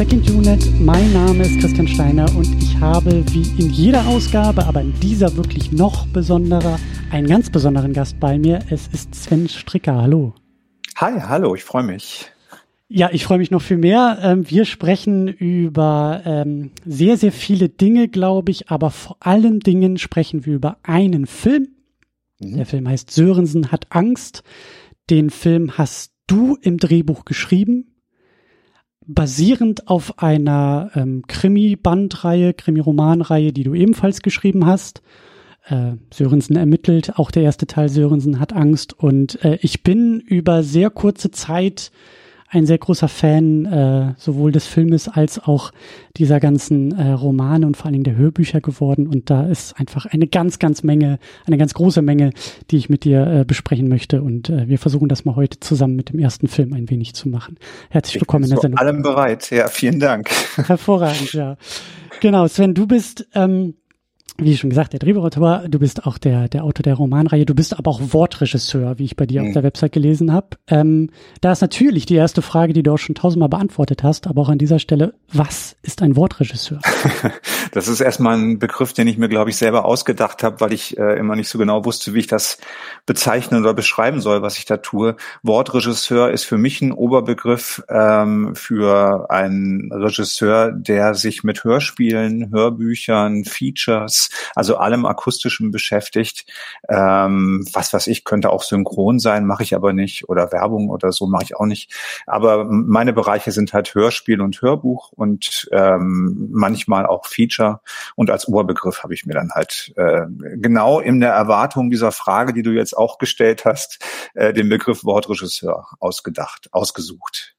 Second Unit. Mein Name ist Christian Steiner und ich habe wie in jeder Ausgabe, aber in dieser wirklich noch besonderer, einen ganz besonderen Gast bei mir. Es ist Sven Stricker. Hallo. Hi, hallo, ich freue mich. Ja, ich freue mich noch viel mehr. Ähm, wir sprechen über ähm, sehr, sehr viele Dinge, glaube ich, aber vor allen Dingen sprechen wir über einen Film. Mhm. Der Film heißt Sörensen hat Angst. Den Film hast du im Drehbuch geschrieben, basierend auf einer ähm, Krimi-Bandreihe, Krimi-Romanreihe, die du ebenfalls geschrieben hast. Äh, Sörensen ermittelt, auch der erste Teil Sörensen hat Angst und äh, ich bin über sehr kurze Zeit ein sehr großer Fan äh, sowohl des Filmes als auch dieser ganzen äh, Romane und vor allen Dingen der Hörbücher geworden. Und da ist einfach eine ganz, ganz Menge, eine ganz große Menge, die ich mit dir äh, besprechen möchte. Und äh, wir versuchen das mal heute zusammen mit dem ersten Film ein wenig zu machen. Herzlich ich willkommen in der Sendung. allem bereit. Ja, vielen Dank. Hervorragend, ja. Genau, Sven, du bist ähm, wie schon gesagt, der Drehbuchautor, du bist auch der, der Autor der Romanreihe, du bist aber auch Wortregisseur, wie ich bei dir mhm. auf der Website gelesen habe. Ähm, da ist natürlich die erste Frage, die du auch schon tausendmal beantwortet hast, aber auch an dieser Stelle, was ist ein Wortregisseur? das ist erstmal ein Begriff, den ich mir, glaube ich, selber ausgedacht habe, weil ich äh, immer nicht so genau wusste, wie ich das bezeichnen oder beschreiben soll, was ich da tue. Wortregisseur ist für mich ein Oberbegriff ähm, für einen Regisseur, der sich mit Hörspielen, Hörbüchern, Features, also allem Akustischen beschäftigt. Ähm, was weiß ich, könnte auch synchron sein, mache ich aber nicht. Oder Werbung oder so mache ich auch nicht. Aber meine Bereiche sind halt Hörspiel und Hörbuch und ähm, manchmal auch Feature. Und als Oberbegriff habe ich mir dann halt äh, genau in der Erwartung dieser Frage, die du jetzt auch gestellt hast, äh, den Begriff Wortregisseur ausgedacht, ausgesucht.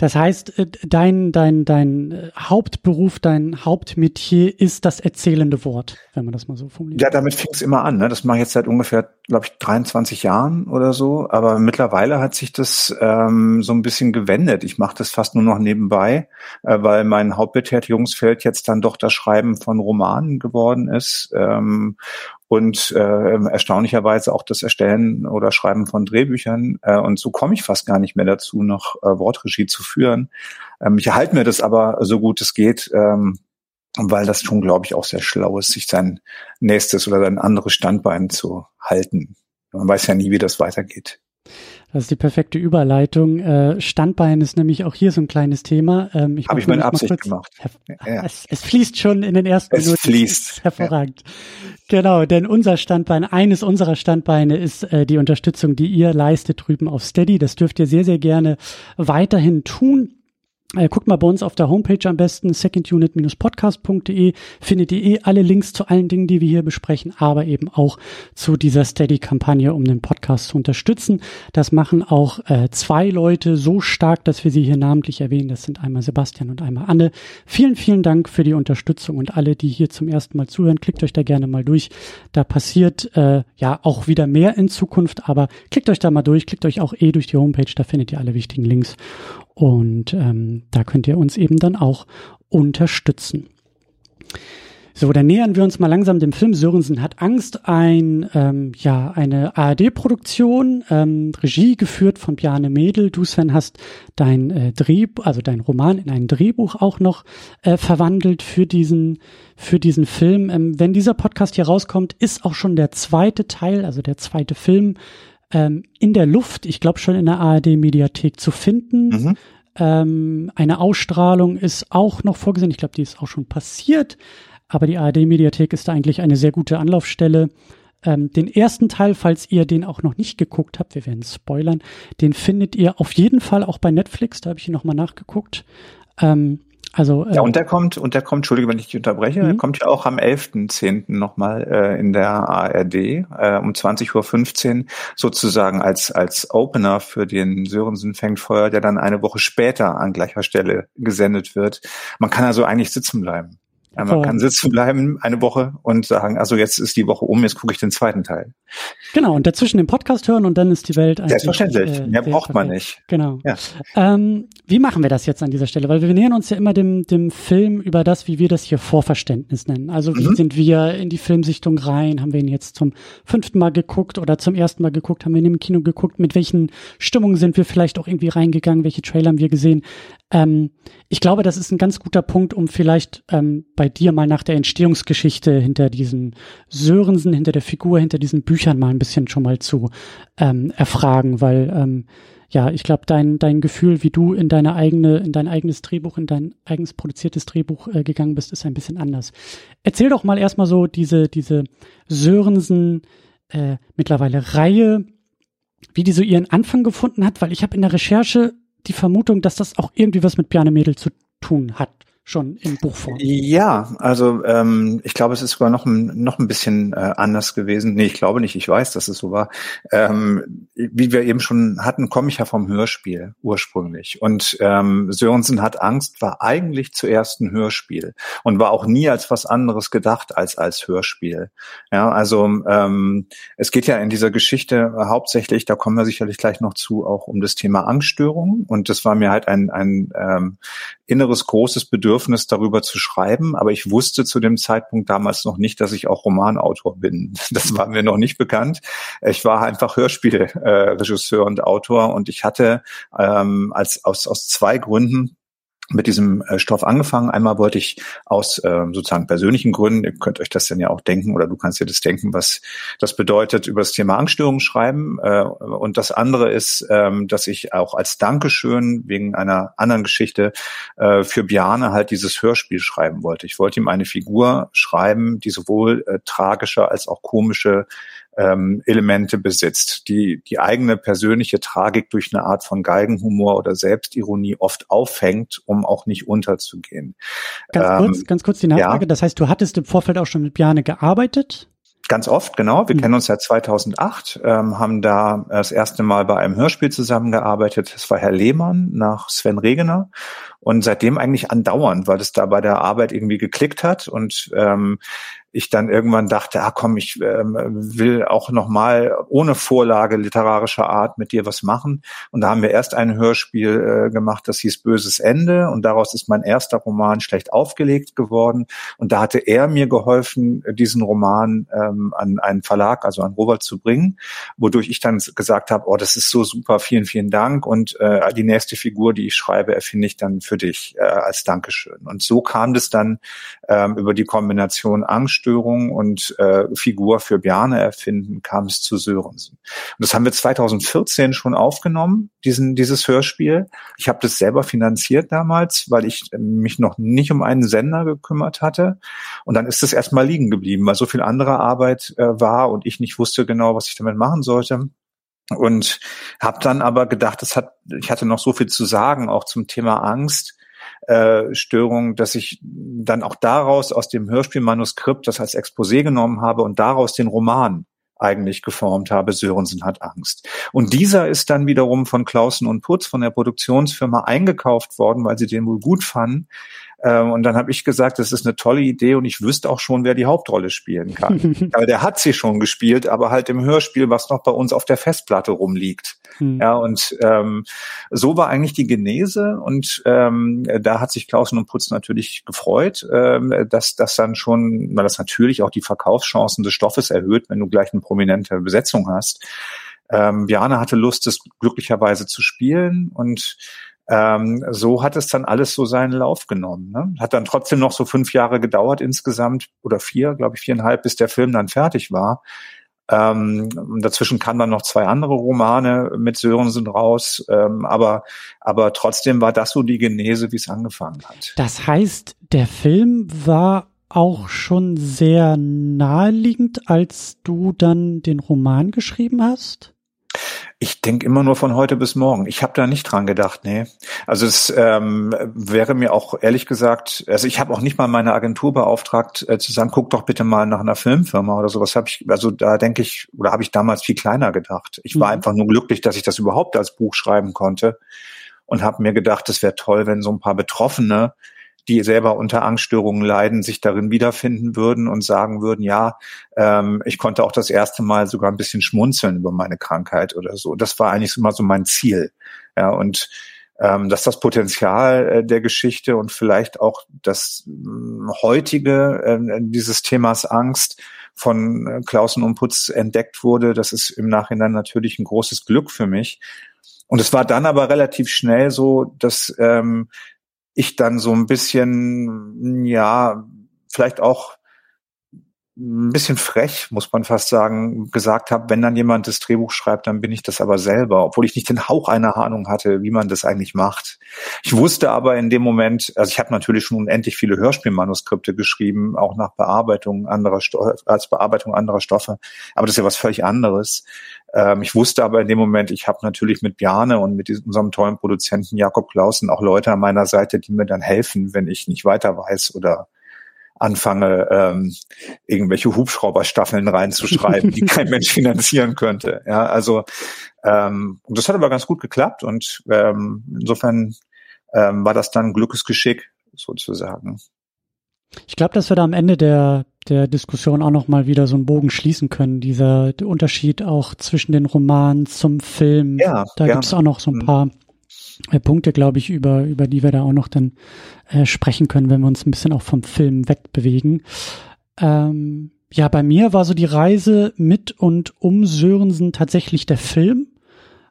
Das heißt, äh, dein, dein, dein äh, Hauptberuf, dein Hauptmetier ist das erzählende Wort, wenn man das mal so formuliert. Ja, damit fing es immer an. Ne? Das mache ich jetzt seit ungefähr, glaube ich, 23 Jahren oder so. Aber mittlerweile hat sich das ähm, so ein bisschen gewendet. Ich mache das fast nur noch nebenbei, äh, weil mein Hauptbetätigungsfeld jetzt dann doch das Schreiben von Romanen geworden ist. Ähm, und äh, erstaunlicherweise auch das Erstellen oder Schreiben von Drehbüchern. Äh, und so komme ich fast gar nicht mehr dazu, noch äh, Wortregie zu führen. Ähm, ich erhalte mir das aber so gut es geht, ähm, weil das schon, glaube ich, auch sehr schlau ist, sich sein nächstes oder sein anderes Standbein zu halten. Man weiß ja nie, wie das weitergeht. Das ist die perfekte Überleitung. Äh, Standbein ist nämlich auch hier so ein kleines Thema. Ähm, ich Habe ich meine Absicht kurz, gemacht. Ja. Es, es, fließt schon in den ersten es Minuten. Es fließt. Hervorragend. Ja. Genau, denn unser Standbein, eines unserer Standbeine ist äh, die Unterstützung, die ihr leistet drüben auf Steady. Das dürft ihr sehr, sehr gerne weiterhin tun. Äh, guckt mal bei uns auf der Homepage am besten, secondunit-podcast.de, findet ihr eh alle Links zu allen Dingen, die wir hier besprechen, aber eben auch zu dieser Steady-Kampagne, um den Podcast zu unterstützen. Das machen auch äh, zwei Leute so stark, dass wir sie hier namentlich erwähnen. Das sind einmal Sebastian und einmal Anne. Vielen, vielen Dank für die Unterstützung und alle, die hier zum ersten Mal zuhören, klickt euch da gerne mal durch. Da passiert äh, ja auch wieder mehr in Zukunft, aber klickt euch da mal durch, klickt euch auch eh durch die Homepage, da findet ihr alle wichtigen Links. Und ähm, da könnt ihr uns eben dann auch unterstützen. So, dann nähern wir uns mal langsam dem Film. Sörensen hat Angst, ein, ähm, ja, eine ARD-Produktion, ähm, Regie geführt von Bjarne Mädel. Du, Sven, hast dein äh, Dreh, also dein Roman in ein Drehbuch auch noch äh, verwandelt für diesen, für diesen Film. Ähm, wenn dieser Podcast hier rauskommt, ist auch schon der zweite Teil, also der zweite Film ähm, in der Luft, ich glaube schon in der ARD-Mediathek zu finden. Mhm. Ähm, eine Ausstrahlung ist auch noch vorgesehen. Ich glaube, die ist auch schon passiert. Aber die ARD-Mediathek ist da eigentlich eine sehr gute Anlaufstelle. Ähm, den ersten Teil, falls ihr den auch noch nicht geguckt habt, wir werden spoilern, den findet ihr auf jeden Fall auch bei Netflix. Da habe ich ihn nochmal nachgeguckt. Ähm, also, äh, ja, und der kommt, und der kommt, Entschuldige, wenn ich dich unterbreche, der mhm. kommt ja auch am 11.10. nochmal äh, in der ARD äh, um 20.15 Uhr sozusagen als, als Opener für den Sörensen fängt Feuer, der dann eine Woche später an gleicher Stelle gesendet wird. Man kann also eigentlich sitzen bleiben. Ja, man kann sitzen bleiben eine Woche und sagen, also jetzt ist die Woche um, jetzt gucke ich den zweiten Teil. Genau, und dazwischen den Podcast hören und dann ist die Welt eigentlich. Selbstverständlich, äh, mehr braucht man nicht. Genau. Ja. Ähm, wie machen wir das jetzt an dieser Stelle? Weil wir nähern uns ja immer dem, dem Film über das, wie wir das hier Vorverständnis nennen. Also wie mhm. sind wir in die Filmsichtung rein? Haben wir ihn jetzt zum fünften Mal geguckt oder zum ersten Mal geguckt? Haben wir ihn im Kino geguckt? Mit welchen Stimmungen sind wir vielleicht auch irgendwie reingegangen? Welche Trailer haben wir gesehen? Ähm, ich glaube, das ist ein ganz guter Punkt, um vielleicht ähm, bei dir mal nach der Entstehungsgeschichte hinter diesen Sörensen, hinter der Figur, hinter diesen Büchern mal ein bisschen schon mal zu ähm, erfragen, weil ähm, ja, ich glaube, dein, dein Gefühl, wie du in deine eigene, in dein eigenes Drehbuch, in dein eigens produziertes Drehbuch äh, gegangen bist, ist ein bisschen anders. Erzähl doch mal erstmal so diese, diese Sörensen äh, mittlerweile Reihe, wie die so ihren Anfang gefunden hat, weil ich habe in der Recherche die Vermutung, dass das auch irgendwie was mit Bjarne Mädel zu tun hat schon in Buchform. Ja, also ähm, ich glaube, es ist sogar noch ein, noch ein bisschen äh, anders gewesen. Nee, ich glaube nicht, ich weiß, dass es so war. Ähm, wie wir eben schon hatten, komme ich ja vom Hörspiel ursprünglich. Und ähm, Sörensen hat Angst war eigentlich zuerst ein Hörspiel und war auch nie als was anderes gedacht als als Hörspiel. Ja, also ähm, es geht ja in dieser Geschichte hauptsächlich, da kommen wir sicherlich gleich noch zu, auch um das Thema Angststörungen. Und das war mir halt ein, ein ähm, inneres großes Bedürfnis, darüber zu schreiben. Aber ich wusste zu dem Zeitpunkt damals noch nicht, dass ich auch Romanautor bin. Das war mir noch nicht bekannt. Ich war einfach Hörspielregisseur äh, und Autor und ich hatte ähm, als aus, aus zwei Gründen mit diesem äh, Stoff angefangen. Einmal wollte ich aus äh, sozusagen persönlichen Gründen, ihr könnt euch das dann ja auch denken oder du kannst dir das denken, was das bedeutet, über das Thema Angststörungen schreiben. Äh, und das andere ist, ähm, dass ich auch als Dankeschön wegen einer anderen Geschichte äh, für Biane halt dieses Hörspiel schreiben wollte. Ich wollte ihm eine Figur schreiben, die sowohl äh, tragische als auch komische ähm, Elemente besitzt, die die eigene persönliche Tragik durch eine Art von Geigenhumor oder Selbstironie oft auffängt, um auch nicht unterzugehen. Ganz ähm, kurz, ganz kurz die Nachfrage. Ja. Das heißt, du hattest im Vorfeld auch schon mit Bjane gearbeitet? Ganz oft, genau. Wir mhm. kennen uns seit 2008, ähm, haben da das erste Mal bei einem Hörspiel zusammengearbeitet. Das war Herr Lehmann nach Sven Regener. Und seitdem eigentlich andauernd, weil es da bei der Arbeit irgendwie geklickt hat. Und ähm, ich dann irgendwann dachte, ah komm, ich ähm, will auch nochmal ohne Vorlage literarischer Art mit dir was machen. Und da haben wir erst ein Hörspiel äh, gemacht, das hieß Böses Ende. Und daraus ist mein erster Roman schlecht aufgelegt geworden. Und da hatte er mir geholfen, diesen Roman ähm, an einen Verlag, also an Robert zu bringen, wodurch ich dann gesagt habe, oh, das ist so super, vielen, vielen Dank. Und äh, die nächste Figur, die ich schreibe, erfinde ich dann für dich äh, als Dankeschön. Und so kam das dann ähm, über die Kombination Angst Essstörung und äh, Figur für Bjarne erfinden, kam es zu Sörensen. Und das haben wir 2014 schon aufgenommen, diesen, dieses Hörspiel. Ich habe das selber finanziert damals, weil ich mich noch nicht um einen Sender gekümmert hatte. Und dann ist es erstmal liegen geblieben, weil so viel andere Arbeit äh, war und ich nicht wusste genau, was ich damit machen sollte und habe dann aber gedacht, es hat, ich hatte noch so viel zu sagen, auch zum Thema Angst, äh, Störung, dass ich dann auch daraus aus dem Hörspielmanuskript das als Exposé genommen habe und daraus den Roman eigentlich geformt habe, Sörensen hat Angst. Und dieser ist dann wiederum von Clausen und Putz von der Produktionsfirma eingekauft worden, weil sie den wohl gut fanden. Ähm, und dann habe ich gesagt, das ist eine tolle Idee und ich wüsste auch schon, wer die Hauptrolle spielen kann. aber der hat sie schon gespielt, aber halt im Hörspiel, was noch bei uns auf der Festplatte rumliegt. Hm. Ja, und ähm, so war eigentlich die Genese und ähm, da hat sich Klausen und Putz natürlich gefreut, ähm, dass das dann schon, weil das natürlich auch die Verkaufschancen des Stoffes erhöht, wenn du gleich eine prominente Besetzung hast. Ähm, Jana hatte Lust, es glücklicherweise zu spielen und ähm, so hat es dann alles so seinen Lauf genommen. Ne? Hat dann trotzdem noch so fünf Jahre gedauert insgesamt oder vier, glaube ich, viereinhalb, bis der Film dann fertig war. Ähm, dazwischen kamen dann noch zwei andere Romane mit Sörensen raus, ähm, aber, aber trotzdem war das so die Genese, wie es angefangen hat. Das heißt, der Film war auch schon sehr naheliegend, als du dann den Roman geschrieben hast? Ich denke immer nur von heute bis morgen. Ich habe da nicht dran gedacht, nee. Also es ähm, wäre mir auch ehrlich gesagt, also ich habe auch nicht mal meine Agentur beauftragt, äh, zu sagen, guck doch bitte mal nach einer Filmfirma oder sowas. Habe ich, also da denke ich, oder habe ich damals viel kleiner gedacht. Ich war mhm. einfach nur glücklich, dass ich das überhaupt als Buch schreiben konnte und habe mir gedacht, es wäre toll, wenn so ein paar Betroffene die selber unter Angststörungen leiden, sich darin wiederfinden würden und sagen würden, ja, ähm, ich konnte auch das erste Mal sogar ein bisschen schmunzeln über meine Krankheit oder so. Das war eigentlich immer so mein Ziel. Ja, und ähm, dass das Potenzial äh, der Geschichte und vielleicht auch das äh, heutige äh, dieses Themas Angst von äh, Klausen und Putz entdeckt wurde, das ist im Nachhinein natürlich ein großes Glück für mich. Und es war dann aber relativ schnell so, dass ähm, ich dann so ein bisschen, ja, vielleicht auch ein bisschen frech, muss man fast sagen, gesagt habe, wenn dann jemand das Drehbuch schreibt, dann bin ich das aber selber, obwohl ich nicht den Hauch einer Ahnung hatte, wie man das eigentlich macht. Ich wusste aber in dem Moment, also ich habe natürlich schon unendlich viele Hörspielmanuskripte geschrieben, auch nach Bearbeitung anderer Sto als Bearbeitung anderer Stoffe, aber das ist ja was völlig anderes. Ähm, ich wusste aber in dem Moment, ich habe natürlich mit Bjarne und mit diesem, unserem tollen Produzenten Jakob Clausen auch Leute an meiner Seite, die mir dann helfen, wenn ich nicht weiter weiß oder anfange, ähm, irgendwelche Hubschrauberstaffeln reinzuschreiben, die kein Mensch finanzieren könnte. Ja, also ähm, und das hat aber ganz gut geklappt und ähm, insofern ähm, war das dann Glückesgeschick sozusagen. Ich glaube, dass wir da am Ende der der Diskussion auch noch mal wieder so einen Bogen schließen können. Dieser Unterschied auch zwischen den Romanen zum Film. Ja, da gibt es auch noch so ein mhm. paar äh, Punkte, glaube ich, über, über die wir da auch noch dann äh, sprechen können, wenn wir uns ein bisschen auch vom Film wegbewegen. Ähm, ja, bei mir war so die Reise mit und um Sörensen tatsächlich der Film.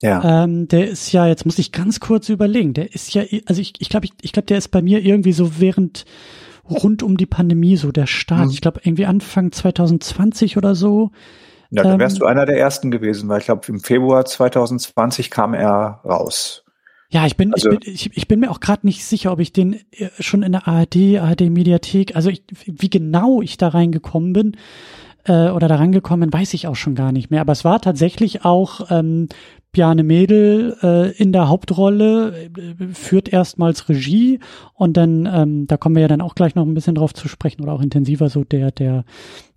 Ja. Ähm, der ist ja, jetzt muss ich ganz kurz überlegen, der ist ja, also ich, ich glaube, ich, ich glaube, der ist bei mir irgendwie so während rund um die Pandemie so der Start. Mhm. Ich glaube, irgendwie Anfang 2020 oder so. Ja, dann wärst ähm, du einer der ersten gewesen, weil ich glaube, im Februar 2020 kam er raus. Ja, ich bin, also, ich bin, ich, ich bin mir auch gerade nicht sicher, ob ich den äh, schon in der ARD, ARD Mediathek, also ich, wie genau ich da reingekommen bin äh, oder da rangekommen bin, weiß ich auch schon gar nicht mehr. Aber es war tatsächlich auch ähm, Bjarne Mädel äh, in der Hauptrolle, äh, führt erstmals Regie und dann, ähm, da kommen wir ja dann auch gleich noch ein bisschen drauf zu sprechen oder auch intensiver so der, der,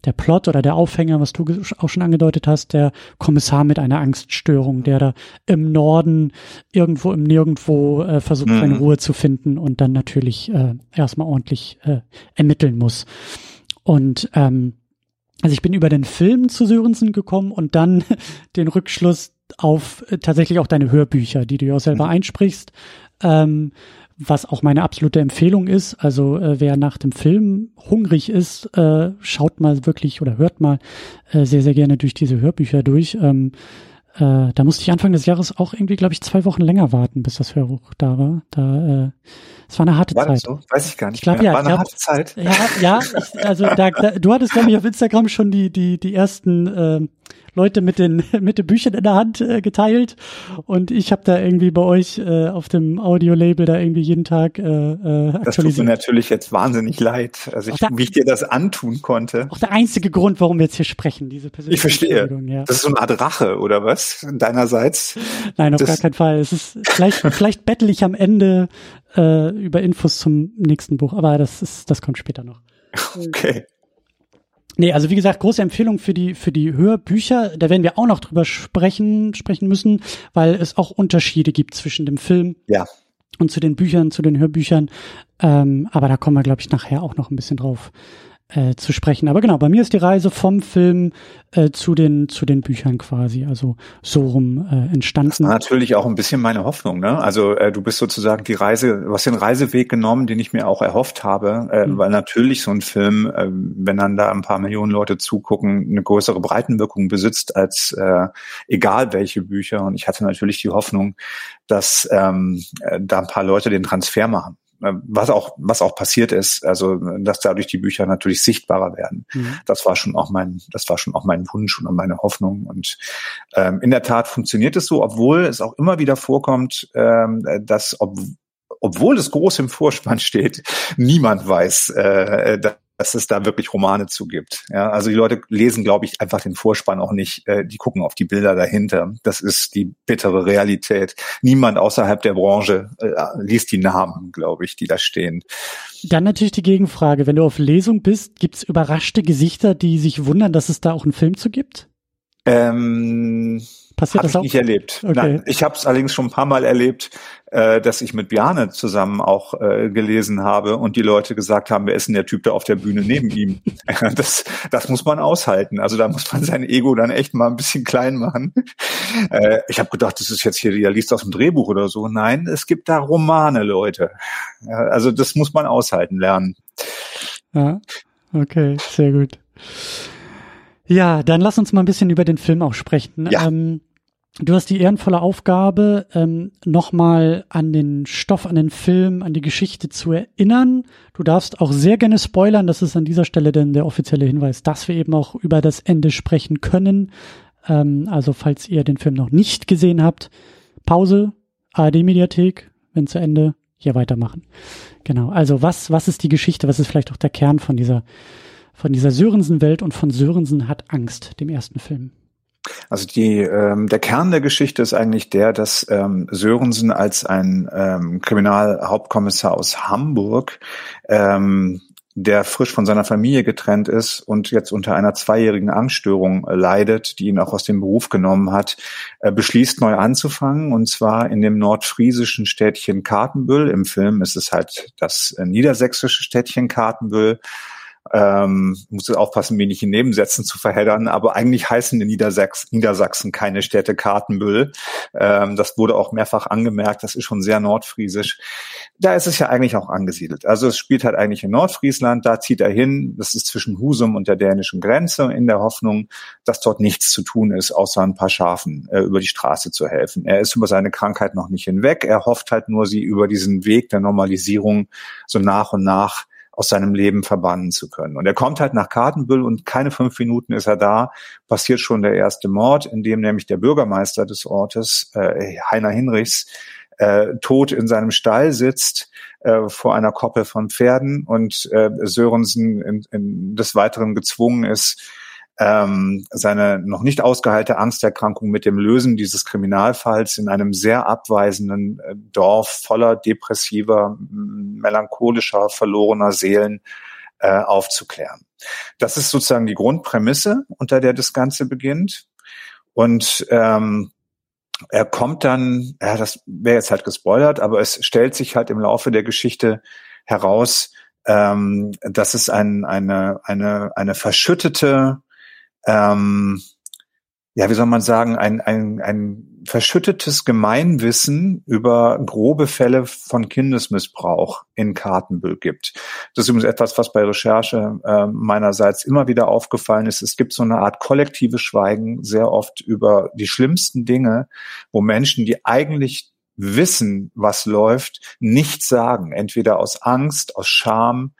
der Plot oder der Aufhänger, was du auch schon angedeutet hast, der Kommissar mit einer Angststörung, der da im Norden irgendwo im Nirgendwo äh, versucht, mhm. seine Ruhe zu finden und dann natürlich äh, erstmal ordentlich äh, ermitteln muss. Und ähm, also ich bin über den Film zu Sörensen gekommen und dann den Rückschluss auf äh, tatsächlich auch deine Hörbücher, die du ja auch selber mhm. einsprichst, ähm, was auch meine absolute Empfehlung ist. Also äh, wer nach dem Film hungrig ist, äh, schaut mal wirklich oder hört mal äh, sehr, sehr gerne durch diese Hörbücher durch. Ähm, äh, da musste ich Anfang des Jahres auch irgendwie, glaube ich, zwei Wochen länger warten, bis das Hörbuch da war. Da, äh, es war eine harte war Zeit. So? Weiß ich gar nicht. Ich glaube, ja, war eine glaub, harte Zeit. Ja, ja. Ich, also da, da, du hattest glaube ich auf Instagram schon die die die ersten äh, Leute mit den mit den Büchern in der Hand äh, geteilt und ich habe da irgendwie bei euch äh, auf dem Audio-Label da irgendwie jeden Tag äh, äh, aktualisiert. Das tut mir natürlich jetzt wahnsinnig leid, also ich, der, wie ich dir das antun konnte. Auch der einzige Grund, warum wir jetzt hier sprechen, diese persönliche Ich verstehe. Ja. Das ist so eine Art Rache oder was deinerseits? Nein, auf das gar keinen Fall. Es ist vielleicht vielleicht bettel ich am Ende äh, über Infos zum nächsten Buch, aber das ist das kommt später noch. Okay. Nee, also wie gesagt, große Empfehlung für die, für die Hörbücher. Da werden wir auch noch drüber sprechen, sprechen müssen, weil es auch Unterschiede gibt zwischen dem Film ja. und zu den Büchern, zu den Hörbüchern. Ähm, aber da kommen wir, glaube ich, nachher auch noch ein bisschen drauf äh, zu sprechen. Aber genau, bei mir ist die Reise vom Film äh, zu den zu den Büchern quasi, also so rum äh, entstanden. Das war natürlich auch ein bisschen meine Hoffnung. Ne? Also äh, du bist sozusagen die Reise, du hast den Reiseweg genommen, den ich mir auch erhofft habe, äh, mhm. weil natürlich so ein Film, äh, wenn dann da ein paar Millionen Leute zugucken, eine größere Breitenwirkung besitzt als äh, egal welche Bücher. Und ich hatte natürlich die Hoffnung, dass ähm, äh, da ein paar Leute den Transfer machen. Äh, was auch, was auch passiert ist, also dass dadurch die Bücher natürlich sichtbarer werden. Mhm. Das war schon auch mein, das war schon auch mein Wunsch und meine Hoffnung. Und ähm, in der Tat funktioniert es so, obwohl es auch immer wieder vorkommt, ähm, dass ob, obwohl es groß im Vorspann steht, niemand weiß, äh, dass es da wirklich Romane zugibt. Ja, also die Leute lesen, glaube ich, einfach den Vorspann auch nicht. Äh, die gucken auf die Bilder dahinter. Das ist die bittere Realität. Niemand außerhalb der Branche äh, liest die Namen, glaube ich, die da stehen. Dann natürlich die Gegenfrage. Wenn du auf Lesung bist, gibt es überraschte Gesichter, die sich wundern, dass es da auch einen Film zu gibt? Ähm, Passiert hab das auch? nicht erlebt. Okay. Nein, ich habe es allerdings schon ein paar Mal erlebt, äh, dass ich mit Bjarne zusammen auch äh, gelesen habe und die Leute gesagt haben, wer ist denn der Typ da auf der Bühne neben ihm? das, das muss man aushalten. Also da muss man sein Ego dann echt mal ein bisschen klein machen. Äh, ich habe gedacht, das ist jetzt hier, der liest aus dem Drehbuch oder so. Nein, es gibt da Romane, Leute. Also das muss man aushalten lernen. Ja, okay, sehr gut. Ja, dann lass uns mal ein bisschen über den Film auch sprechen. Ja. Ähm, du hast die ehrenvolle Aufgabe, ähm, nochmal an den Stoff, an den Film, an die Geschichte zu erinnern. Du darfst auch sehr gerne spoilern. Das ist an dieser Stelle dann der offizielle Hinweis, dass wir eben auch über das Ende sprechen können. Ähm, also falls ihr den Film noch nicht gesehen habt, Pause, ARD-Mediathek, wenn zu Ende, hier weitermachen. Genau. Also was, was ist die Geschichte? Was ist vielleicht auch der Kern von dieser von dieser Sörensen-Welt und von Sörensen hat Angst, dem ersten Film. Also die, ähm, der Kern der Geschichte ist eigentlich der, dass ähm, Sörensen als ein ähm, Kriminalhauptkommissar aus Hamburg, ähm, der frisch von seiner Familie getrennt ist und jetzt unter einer zweijährigen Angststörung äh, leidet, die ihn auch aus dem Beruf genommen hat, äh, beschließt neu anzufangen und zwar in dem nordfriesischen Städtchen Kartenbüll. Im Film ist es halt das äh, niedersächsische Städtchen Kartenbüll ähm, muss aufpassen, nicht in Nebensätzen zu verheddern, aber eigentlich heißen in Niedersachsen, Niedersachsen keine Städte Kartenbüll. Ähm, das wurde auch mehrfach angemerkt, das ist schon sehr nordfriesisch. Da ist es ja eigentlich auch angesiedelt. Also es spielt halt eigentlich in Nordfriesland, da zieht er hin, das ist zwischen Husum und der dänischen Grenze, in der Hoffnung, dass dort nichts zu tun ist, außer ein paar Schafen äh, über die Straße zu helfen. Er ist über seine Krankheit noch nicht hinweg, er hofft halt nur, sie über diesen Weg der Normalisierung so nach und nach aus seinem Leben verbannen zu können. Und er kommt halt nach Kartenbüll und keine fünf Minuten ist er da, passiert schon der erste Mord, in dem nämlich der Bürgermeister des Ortes, äh, Heiner Hinrichs, äh, tot in seinem Stall sitzt äh, vor einer Koppel von Pferden und äh, Sörensen in, in des Weiteren gezwungen ist, ähm, seine noch nicht ausgeheilte Angsterkrankung mit dem Lösen dieses Kriminalfalls in einem sehr abweisenden äh, Dorf voller depressiver, melancholischer, verlorener Seelen äh, aufzuklären. Das ist sozusagen die Grundprämisse, unter der das Ganze beginnt. Und ähm, er kommt dann, ja, das wäre jetzt halt gespoilert, aber es stellt sich halt im Laufe der Geschichte heraus, ähm, dass es ein, eine, eine, eine verschüttete ähm, ja, wie soll man sagen, ein, ein, ein verschüttetes Gemeinwissen über grobe Fälle von Kindesmissbrauch in Kartenbüll gibt. Das ist übrigens etwas, was bei Recherche äh, meinerseits immer wieder aufgefallen ist. Es gibt so eine Art kollektives Schweigen sehr oft über die schlimmsten Dinge, wo Menschen, die eigentlich wissen, was läuft, nichts sagen. Entweder aus Angst, aus Scham,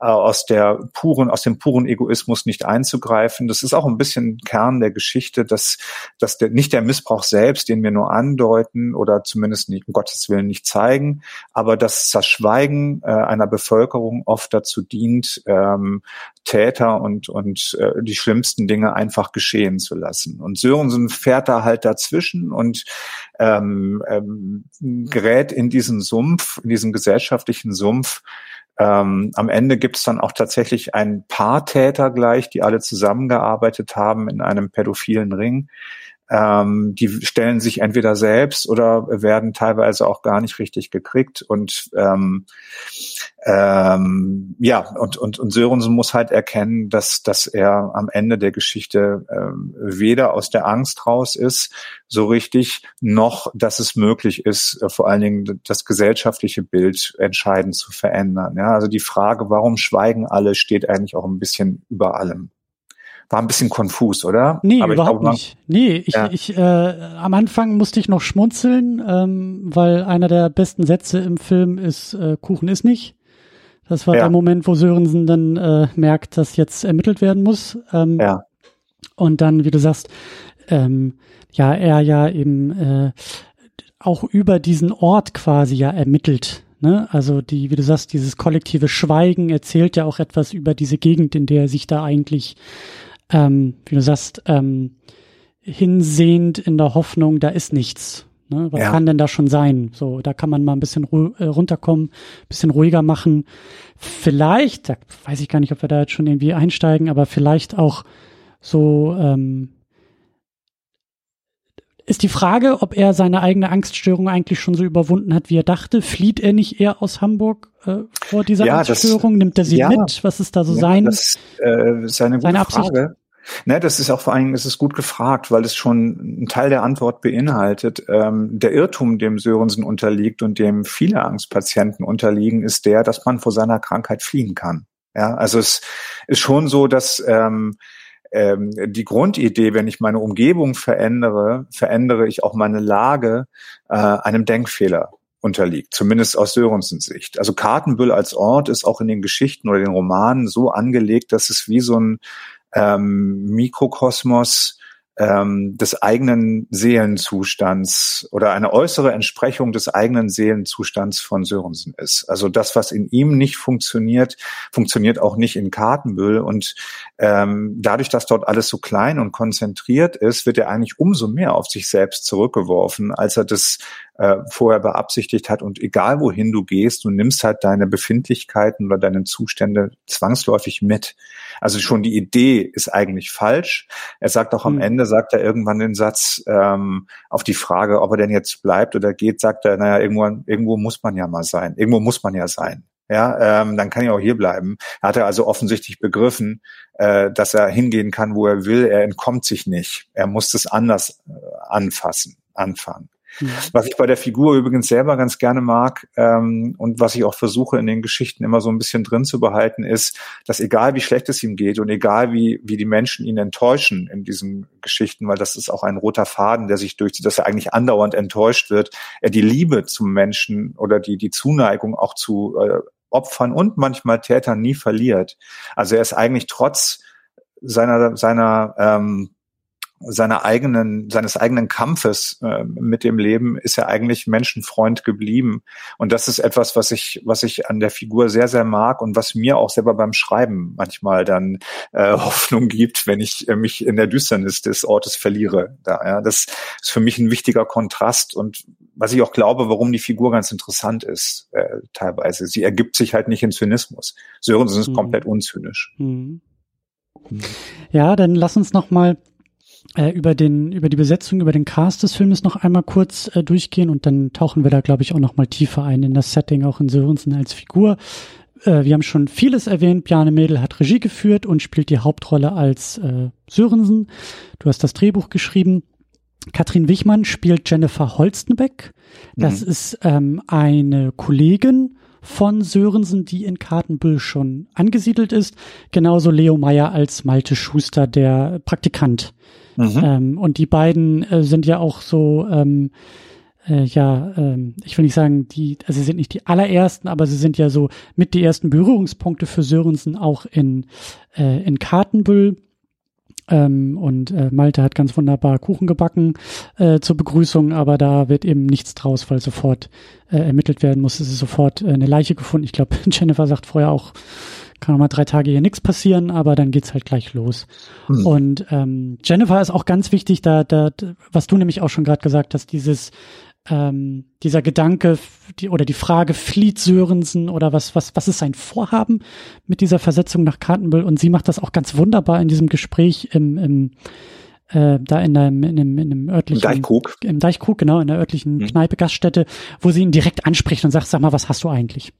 aus der puren, aus dem puren Egoismus nicht einzugreifen. Das ist auch ein bisschen Kern der Geschichte, dass, dass der, nicht der Missbrauch selbst, den wir nur andeuten oder zumindest nicht, um Gottes Willen nicht zeigen, aber dass das Schweigen äh, einer Bevölkerung oft dazu dient, ähm, Täter und, und äh, die schlimmsten Dinge einfach geschehen zu lassen. Und Sörensen fährt da halt dazwischen und ähm, ähm, gerät in diesen Sumpf, in diesen gesellschaftlichen Sumpf, ähm, am Ende gibt es dann auch tatsächlich ein paar Täter gleich, die alle zusammengearbeitet haben in einem pädophilen Ring. Ähm, die stellen sich entweder selbst oder werden teilweise auch gar nicht richtig gekriegt. Und ähm, ähm, ja, und, und, und Sörensen muss halt erkennen, dass, dass er am Ende der Geschichte ähm, weder aus der Angst raus ist, so richtig, noch, dass es möglich ist, äh, vor allen Dingen das gesellschaftliche Bild entscheidend zu verändern. Ja, also die Frage, warum schweigen alle, steht eigentlich auch ein bisschen über allem war ein bisschen konfus, oder? Nee, Aber überhaupt glaube, nicht. Nee, ich, ja. ich äh, am Anfang musste ich noch schmunzeln, ähm, weil einer der besten Sätze im Film ist, äh, Kuchen ist nicht. Das war ja. der Moment, wo Sörensen dann äh, merkt, dass jetzt ermittelt werden muss. Ähm, ja. Und dann, wie du sagst, ähm, ja, er ja eben äh, auch über diesen Ort quasi ja ermittelt. Ne? Also die, wie du sagst, dieses kollektive Schweigen erzählt ja auch etwas über diese Gegend, in der er sich da eigentlich ähm, wie du sagst, ähm, hinsehend in der Hoffnung, da ist nichts. Ne? Was ja. kann denn da schon sein? So, da kann man mal ein bisschen äh, runterkommen, bisschen ruhiger machen. Vielleicht, da weiß ich gar nicht, ob wir da jetzt schon irgendwie einsteigen, aber vielleicht auch so ähm, ist die Frage, ob er seine eigene Angststörung eigentlich schon so überwunden hat, wie er dachte. Flieht er nicht eher aus Hamburg äh, vor dieser ja, Angststörung? Das, Nimmt er sie ja, mit? Was ist da so ja, sein? Das äh, ist eine gute seine Frage. Ne, das ist auch vor allen Dingen, es ist gut gefragt, weil es schon einen Teil der Antwort beinhaltet. Ähm, der Irrtum, dem Sörensen unterliegt und dem viele Angstpatienten unterliegen, ist der, dass man vor seiner Krankheit fliehen kann. Ja, also es ist schon so, dass ähm, ähm, die Grundidee, wenn ich meine Umgebung verändere, verändere ich auch meine Lage äh, einem Denkfehler unterliegt, zumindest aus Sörensens Sicht. Also Kartenbüll als Ort ist auch in den Geschichten oder den Romanen so angelegt, dass es wie so ein ähm, Mikrokosmos ähm, des eigenen Seelenzustands oder eine äußere Entsprechung des eigenen Seelenzustands von Sörensen ist. Also das, was in ihm nicht funktioniert, funktioniert auch nicht in Kartenbüll. Und ähm, dadurch, dass dort alles so klein und konzentriert ist, wird er eigentlich umso mehr auf sich selbst zurückgeworfen, als er das äh, vorher beabsichtigt hat. Und egal wohin du gehst, du nimmst halt deine Befindlichkeiten oder deine Zustände zwangsläufig mit. Also schon die Idee ist eigentlich falsch. Er sagt auch am mhm. Ende, sagt er irgendwann den Satz ähm, auf die Frage, ob er denn jetzt bleibt oder geht, sagt er, naja, irgendwo, irgendwo muss man ja mal sein. Irgendwo muss man ja sein. Ja, ähm, dann kann ich auch hier bleiben. Er hat er also offensichtlich begriffen, äh, dass er hingehen kann, wo er will. Er entkommt sich nicht. Er muss es anders äh, anfassen, anfangen. Mhm. Was ich bei der Figur übrigens selber ganz gerne mag ähm, und was ich auch versuche in den Geschichten immer so ein bisschen drin zu behalten, ist, dass egal wie schlecht es ihm geht und egal wie, wie die Menschen ihn enttäuschen in diesen Geschichten, weil das ist auch ein roter Faden, der sich durchzieht, dass er eigentlich andauernd enttäuscht wird, er die Liebe zum Menschen oder die, die Zuneigung auch zu äh, Opfern und manchmal Tätern nie verliert. Also er ist eigentlich trotz seiner, seiner ähm, seiner eigenen, seines eigenen Kampfes äh, mit dem Leben ist er eigentlich Menschenfreund geblieben. Und das ist etwas, was ich, was ich an der Figur sehr, sehr mag und was mir auch selber beim Schreiben manchmal dann äh, Hoffnung gibt, wenn ich äh, mich in der Düsternis des Ortes verliere. Da, ja, das ist für mich ein wichtiger Kontrast und was ich auch glaube, warum die Figur ganz interessant ist, äh, teilweise. Sie ergibt sich halt nicht in Zynismus. Sörensen ist mhm. komplett unzynisch. Mhm. Ja, dann lass uns noch mal äh, über den über die Besetzung, über den Cast des Filmes noch einmal kurz äh, durchgehen und dann tauchen wir da, glaube ich, auch noch mal tiefer ein in das Setting, auch in Sörensen als Figur. Äh, wir haben schon vieles erwähnt. Bjarne Mädel hat Regie geführt und spielt die Hauptrolle als äh, Sörensen. Du hast das Drehbuch geschrieben. Katrin Wichmann spielt Jennifer Holstenbeck. Das mhm. ist ähm, eine Kollegin von Sörensen, die in Kartenbüll schon angesiedelt ist. Genauso Leo Meyer als Malte Schuster, der Praktikant Mhm. Ähm, und die beiden äh, sind ja auch so, ähm, äh, ja, ähm, ich will nicht sagen, die, also sie sind nicht die allerersten, aber sie sind ja so mit die ersten Berührungspunkte für Sörensen auch in, äh, in Kartenbüll. Ähm, und äh, Malte hat ganz wunderbar Kuchen gebacken äh, zur Begrüßung, aber da wird eben nichts draus, weil sofort äh, ermittelt werden muss. Es ist sofort äh, eine Leiche gefunden. Ich glaube, Jennifer sagt vorher auch, kann mal drei Tage hier nichts passieren, aber dann geht's halt gleich los. Mhm. Und ähm, Jennifer ist auch ganz wichtig, da, da, was du nämlich auch schon gerade gesagt hast, dieses ähm, dieser Gedanke die, oder die Frage, flieht Sörensen oder was, was, was ist sein Vorhaben mit dieser Versetzung nach Kartenbüll? Und sie macht das auch ganz wunderbar in diesem Gespräch im, im äh, da in einem, in einem, in einem örtlichen Im Deichkrug. Im Deichkrug, genau, in der örtlichen mhm. Kneipe, Gaststätte, wo sie ihn direkt anspricht und sagt, sag mal, was hast du eigentlich?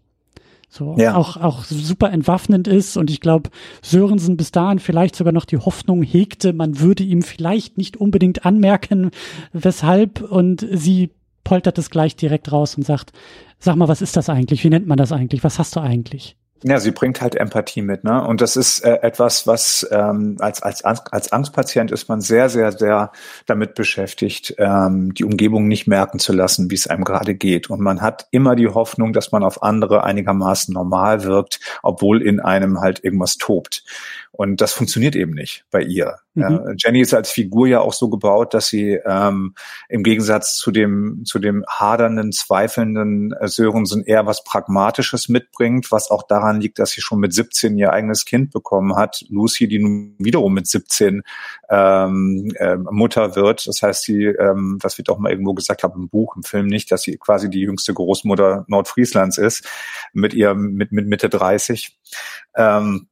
So ja. auch, auch super entwaffnend ist. Und ich glaube, Sörensen bis dahin vielleicht sogar noch die Hoffnung hegte, man würde ihm vielleicht nicht unbedingt anmerken, weshalb. Und sie poltert es gleich direkt raus und sagt, sag mal, was ist das eigentlich? Wie nennt man das eigentlich? Was hast du eigentlich? Ja, sie bringt halt Empathie mit, ne? Und das ist äh, etwas, was ähm, als als als Angstpatient ist man sehr sehr sehr damit beschäftigt, ähm, die Umgebung nicht merken zu lassen, wie es einem gerade geht. Und man hat immer die Hoffnung, dass man auf andere einigermaßen normal wirkt, obwohl in einem halt irgendwas tobt. Und das funktioniert eben nicht bei ihr. Mhm. Ja, Jenny ist als Figur ja auch so gebaut, dass sie ähm, im Gegensatz zu dem zu dem hadernden, zweifelnden äh, Sörensen eher was Pragmatisches mitbringt, was auch daran liegt, dass sie schon mit 17 ihr eigenes Kind bekommen hat. Lucy, die nun wiederum mit 17 ähm, äh, Mutter wird. Das heißt, sie, ähm, das wird auch mal irgendwo gesagt, habe im Buch, im Film nicht, dass sie quasi die jüngste Großmutter Nordfrieslands ist, mit ihr mit, mit Mitte 30. Ähm,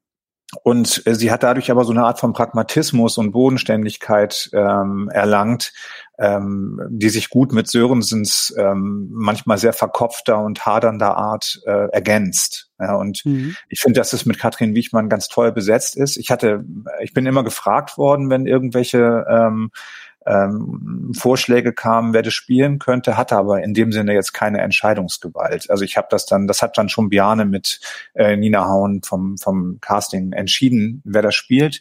und äh, sie hat dadurch aber so eine Art von Pragmatismus und Bodenständigkeit ähm, erlangt, ähm, die sich gut mit Sörensens ähm, manchmal sehr verkopfter und hadernder Art äh, ergänzt. Ja, und mhm. ich finde, dass es mit Katrin Wiechmann ganz toll besetzt ist. Ich hatte, ich bin immer gefragt worden, wenn irgendwelche ähm, ähm, Vorschläge kamen, wer das spielen könnte, hatte aber in dem Sinne jetzt keine Entscheidungsgewalt. Also ich habe das dann, das hat dann schon Biane mit äh, Nina Hauen vom, vom Casting entschieden, wer das spielt.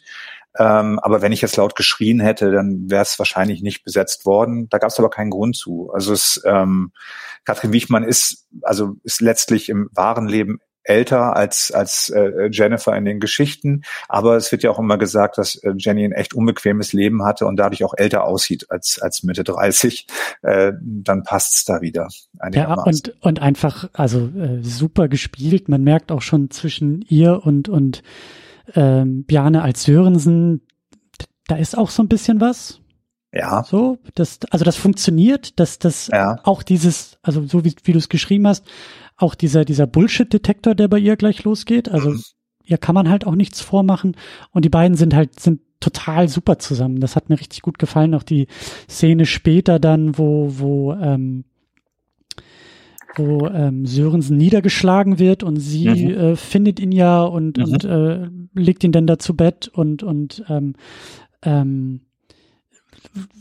Ähm, aber wenn ich jetzt laut geschrien hätte, dann wäre es wahrscheinlich nicht besetzt worden. Da gab es aber keinen Grund zu. Also es, ähm, Katrin Wiechmann ist, also ist letztlich im wahren Leben älter als, als äh, Jennifer in den Geschichten. Aber es wird ja auch immer gesagt, dass äh, Jenny ein echt unbequemes Leben hatte und dadurch auch älter aussieht als, als Mitte 30. Äh, dann passt's da wieder. Ja, und, und einfach, also äh, super gespielt. Man merkt auch schon zwischen ihr und, und ähm, Bjarne als Sörensen, da ist auch so ein bisschen was. Ja. So, das, also das funktioniert, dass das ja. auch dieses, also so wie, wie du es geschrieben hast, auch dieser, dieser Bullshit-Detektor, der bei ihr gleich losgeht. Also mhm. ihr kann man halt auch nichts vormachen. Und die beiden sind halt, sind total super zusammen. Das hat mir richtig gut gefallen. Auch die Szene später dann, wo, wo, ähm, wo ähm, Sörensen niedergeschlagen wird und sie mhm. äh, findet ihn ja und, mhm. und äh, legt ihn dann da zu Bett und, und ähm, ähm,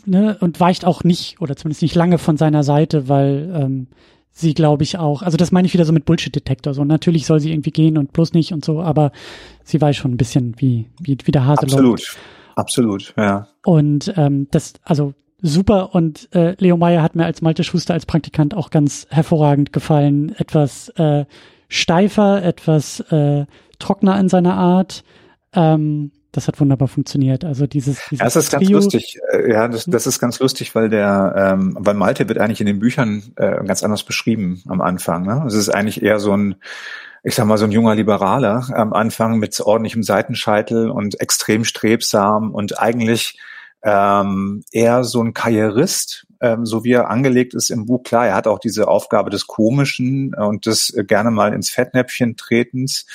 ne, und weicht auch nicht, oder zumindest nicht lange von seiner Seite, weil ähm, sie, glaube ich, auch, also das meine ich wieder so mit Bullshit-Detektor. So natürlich soll sie irgendwie gehen und bloß nicht und so, aber sie weiß schon ein bisschen, wie, wie, wie der Hase Absolut. läuft. Absolut, ja. Und ähm, das, also super und äh, Leo Meyer hat mir als Malte Schuster als Praktikant auch ganz hervorragend gefallen. Etwas äh, steifer, etwas äh, trockener in seiner Art. Ähm, das hat wunderbar funktioniert. Also dieses, dieses ja, das ist ganz lustig. Äh, ja, das, das ist ganz lustig, weil der, ähm, weil Malte wird eigentlich in den Büchern äh, ganz anders beschrieben am Anfang. Ne? Es ist eigentlich eher so ein ich sag mal, so ein junger Liberaler am Anfang mit ordentlichem Seitenscheitel und extrem strebsam und eigentlich ähm, eher so ein Karrierist, ähm, so wie er angelegt ist im Buch. Klar, er hat auch diese Aufgabe des Komischen und des äh, gerne mal ins Fettnäpfchen tretens,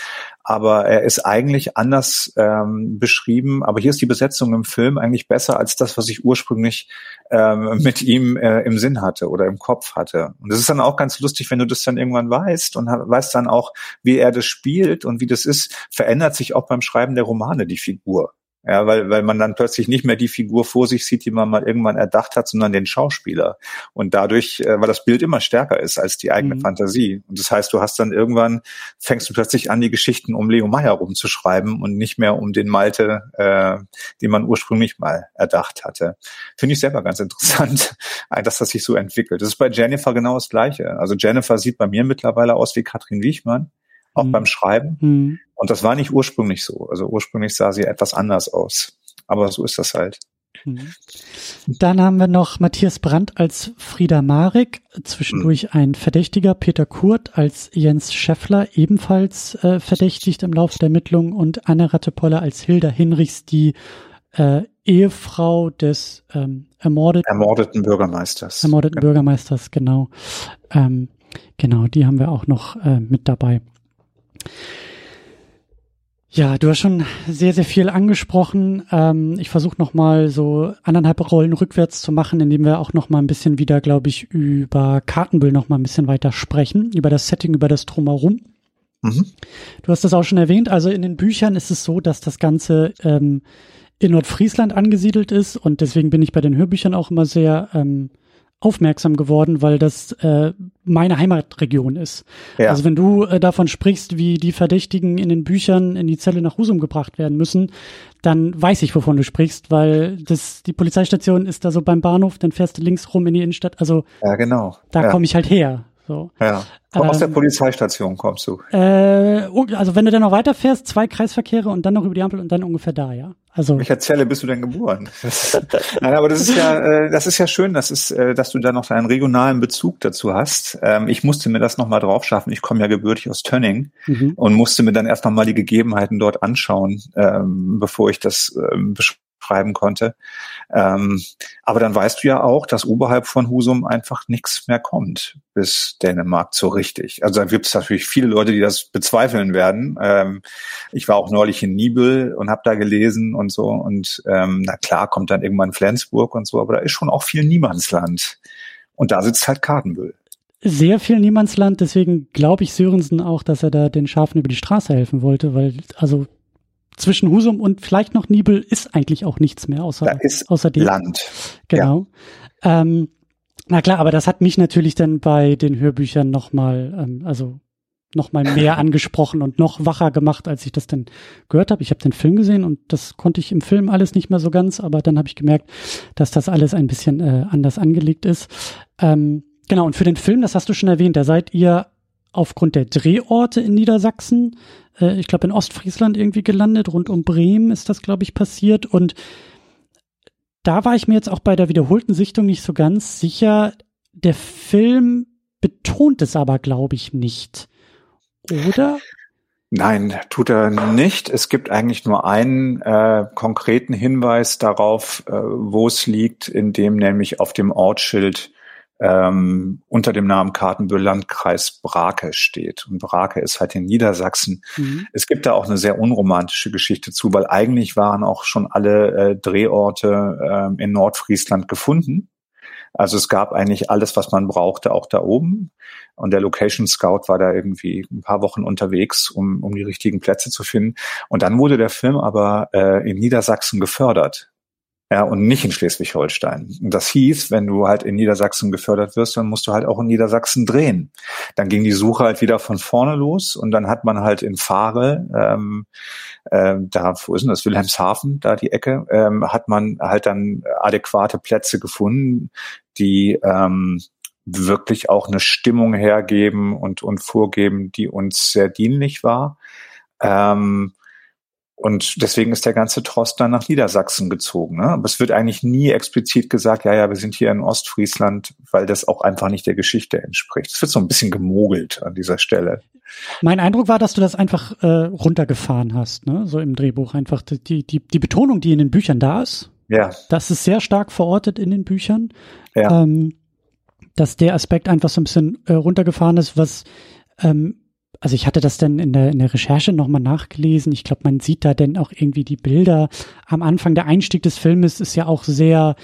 aber er ist eigentlich anders ähm, beschrieben. Aber hier ist die Besetzung im Film eigentlich besser als das, was ich ursprünglich ähm, mit ihm äh, im Sinn hatte oder im Kopf hatte. Und das ist dann auch ganz lustig, wenn du das dann irgendwann weißt und weißt dann auch, wie er das spielt und wie das ist, verändert sich auch beim Schreiben der Romane die Figur. Ja, weil, weil man dann plötzlich nicht mehr die Figur vor sich sieht, die man mal irgendwann erdacht hat, sondern den Schauspieler. Und dadurch, äh, weil das Bild immer stärker ist als die eigene mhm. Fantasie. Und das heißt, du hast dann irgendwann, fängst du plötzlich an, die Geschichten um Leo Meyer rumzuschreiben und nicht mehr um den Malte, äh, den man ursprünglich mal erdacht hatte. Finde ich selber ganz interessant, dass das sich so entwickelt. Das ist bei Jennifer genau das Gleiche. Also Jennifer sieht bei mir mittlerweile aus wie Katrin Wiechmann auch mhm. beim Schreiben. Mhm. Und das war nicht ursprünglich so. Also ursprünglich sah sie etwas anders aus. Aber so ist das halt. Mhm. Dann haben wir noch Matthias Brandt als Frieda Marek, zwischendurch mhm. ein Verdächtiger, Peter Kurt als Jens Scheffler, ebenfalls äh, verdächtigt im Laufe der Ermittlungen und Anne Rattepoller als Hilda Hinrichs, die äh, Ehefrau des ähm, ermordeten, ermordeten Bürgermeisters. Ermordeten genau. Bürgermeisters, genau. Ähm, genau, die haben wir auch noch äh, mit dabei. Ja, du hast schon sehr, sehr viel angesprochen. Ähm, ich versuche nochmal so anderthalb Rollen rückwärts zu machen, indem wir auch nochmal ein bisschen wieder, glaube ich, über Kartenbill nochmal ein bisschen weiter sprechen, über das Setting, über das Drumherum. Mhm. Du hast das auch schon erwähnt. Also in den Büchern ist es so, dass das Ganze ähm, in Nordfriesland angesiedelt ist und deswegen bin ich bei den Hörbüchern auch immer sehr ähm, aufmerksam geworden, weil das äh, meine Heimatregion ist. Ja. Also wenn du äh, davon sprichst, wie die Verdächtigen in den Büchern in die Zelle nach Husum gebracht werden müssen, dann weiß ich, wovon du sprichst, weil das die Polizeistation ist da so beim Bahnhof, dann fährst du links rum in die Innenstadt. Also ja, genau. Da ja. komme ich halt her. So. Ja. Komm, ähm, aus der ähm, Polizeistation kommst du. Äh, also wenn du dann noch weiterfährst, zwei Kreisverkehre und dann noch über die Ampel und dann ungefähr da, ja. Also. Welcher Zelle bist du denn geboren? Nein, aber das ist ja, äh, das ist ja schön, dass ist, äh, dass du da noch einen regionalen Bezug dazu hast. Ähm, ich musste mir das nochmal drauf schaffen. Ich komme ja gebürtig aus Tönning mhm. und musste mir dann erst nochmal die Gegebenheiten dort anschauen, ähm, bevor ich das ähm, schreiben konnte. Ähm, aber dann weißt du ja auch, dass oberhalb von Husum einfach nichts mehr kommt bis Dänemark so richtig. Also da gibt es natürlich viele Leute, die das bezweifeln werden. Ähm, ich war auch neulich in Nibel und habe da gelesen und so. Und ähm, na klar, kommt dann irgendwann Flensburg und so, aber da ist schon auch viel Niemandsland. Und da sitzt halt Kartenbüll sehr viel Niemandsland, deswegen glaube ich Sörensen auch, dass er da den Schafen über die Straße helfen wollte, weil also zwischen Husum und vielleicht noch Nibel ist eigentlich auch nichts mehr außer, da ist außer dem. Land. Genau. Ja. Ähm, na klar, aber das hat mich natürlich dann bei den Hörbüchern nochmal, ähm, also nochmal mehr angesprochen und noch wacher gemacht, als ich das dann gehört habe. Ich habe den Film gesehen und das konnte ich im Film alles nicht mehr so ganz, aber dann habe ich gemerkt, dass das alles ein bisschen äh, anders angelegt ist. Ähm, genau, und für den Film, das hast du schon erwähnt, da seid ihr aufgrund der Drehorte in Niedersachsen, äh, ich glaube in Ostfriesland irgendwie gelandet, rund um Bremen ist das, glaube ich, passiert. Und da war ich mir jetzt auch bei der wiederholten Sichtung nicht so ganz sicher. Der Film betont es aber, glaube ich, nicht. Oder? Nein, tut er nicht. Es gibt eigentlich nur einen äh, konkreten Hinweis darauf, äh, wo es liegt, in dem nämlich auf dem Ortsschild ähm, unter dem Namen Kartenbüll Landkreis Brake steht. Und Brake ist halt in Niedersachsen. Mhm. Es gibt da auch eine sehr unromantische Geschichte zu, weil eigentlich waren auch schon alle äh, Drehorte äh, in Nordfriesland gefunden. Also es gab eigentlich alles, was man brauchte, auch da oben. Und der Location Scout war da irgendwie ein paar Wochen unterwegs, um, um die richtigen Plätze zu finden. Und dann wurde der Film aber äh, in Niedersachsen gefördert ja, und nicht in Schleswig-Holstein. Das hieß, wenn du halt in Niedersachsen gefördert wirst, dann musst du halt auch in Niedersachsen drehen. Dann ging die Suche halt wieder von vorne los und dann hat man halt in Fahre, ähm, äh, da, wo ist denn das, Wilhelmshaven, da die Ecke, ähm, hat man halt dann adäquate Plätze gefunden, die ähm, wirklich auch eine Stimmung hergeben und, und vorgeben, die uns sehr dienlich war. Ähm, und deswegen ist der ganze Trost dann nach Niedersachsen gezogen. Ne? Aber es wird eigentlich nie explizit gesagt, ja, ja, wir sind hier in Ostfriesland, weil das auch einfach nicht der Geschichte entspricht. Es wird so ein bisschen gemogelt an dieser Stelle. Mein Eindruck war, dass du das einfach äh, runtergefahren hast, ne? so im Drehbuch. Einfach die, die, die Betonung, die in den Büchern da ist. Ja. Das ist sehr stark verortet in den Büchern. Ja. Ähm, dass der Aspekt einfach so ein bisschen äh, runtergefahren ist, was ähm, also ich hatte das dann in der, in der Recherche nochmal nachgelesen. Ich glaube, man sieht da denn auch irgendwie die Bilder. Am Anfang der Einstieg des Filmes ist ja auch sehr,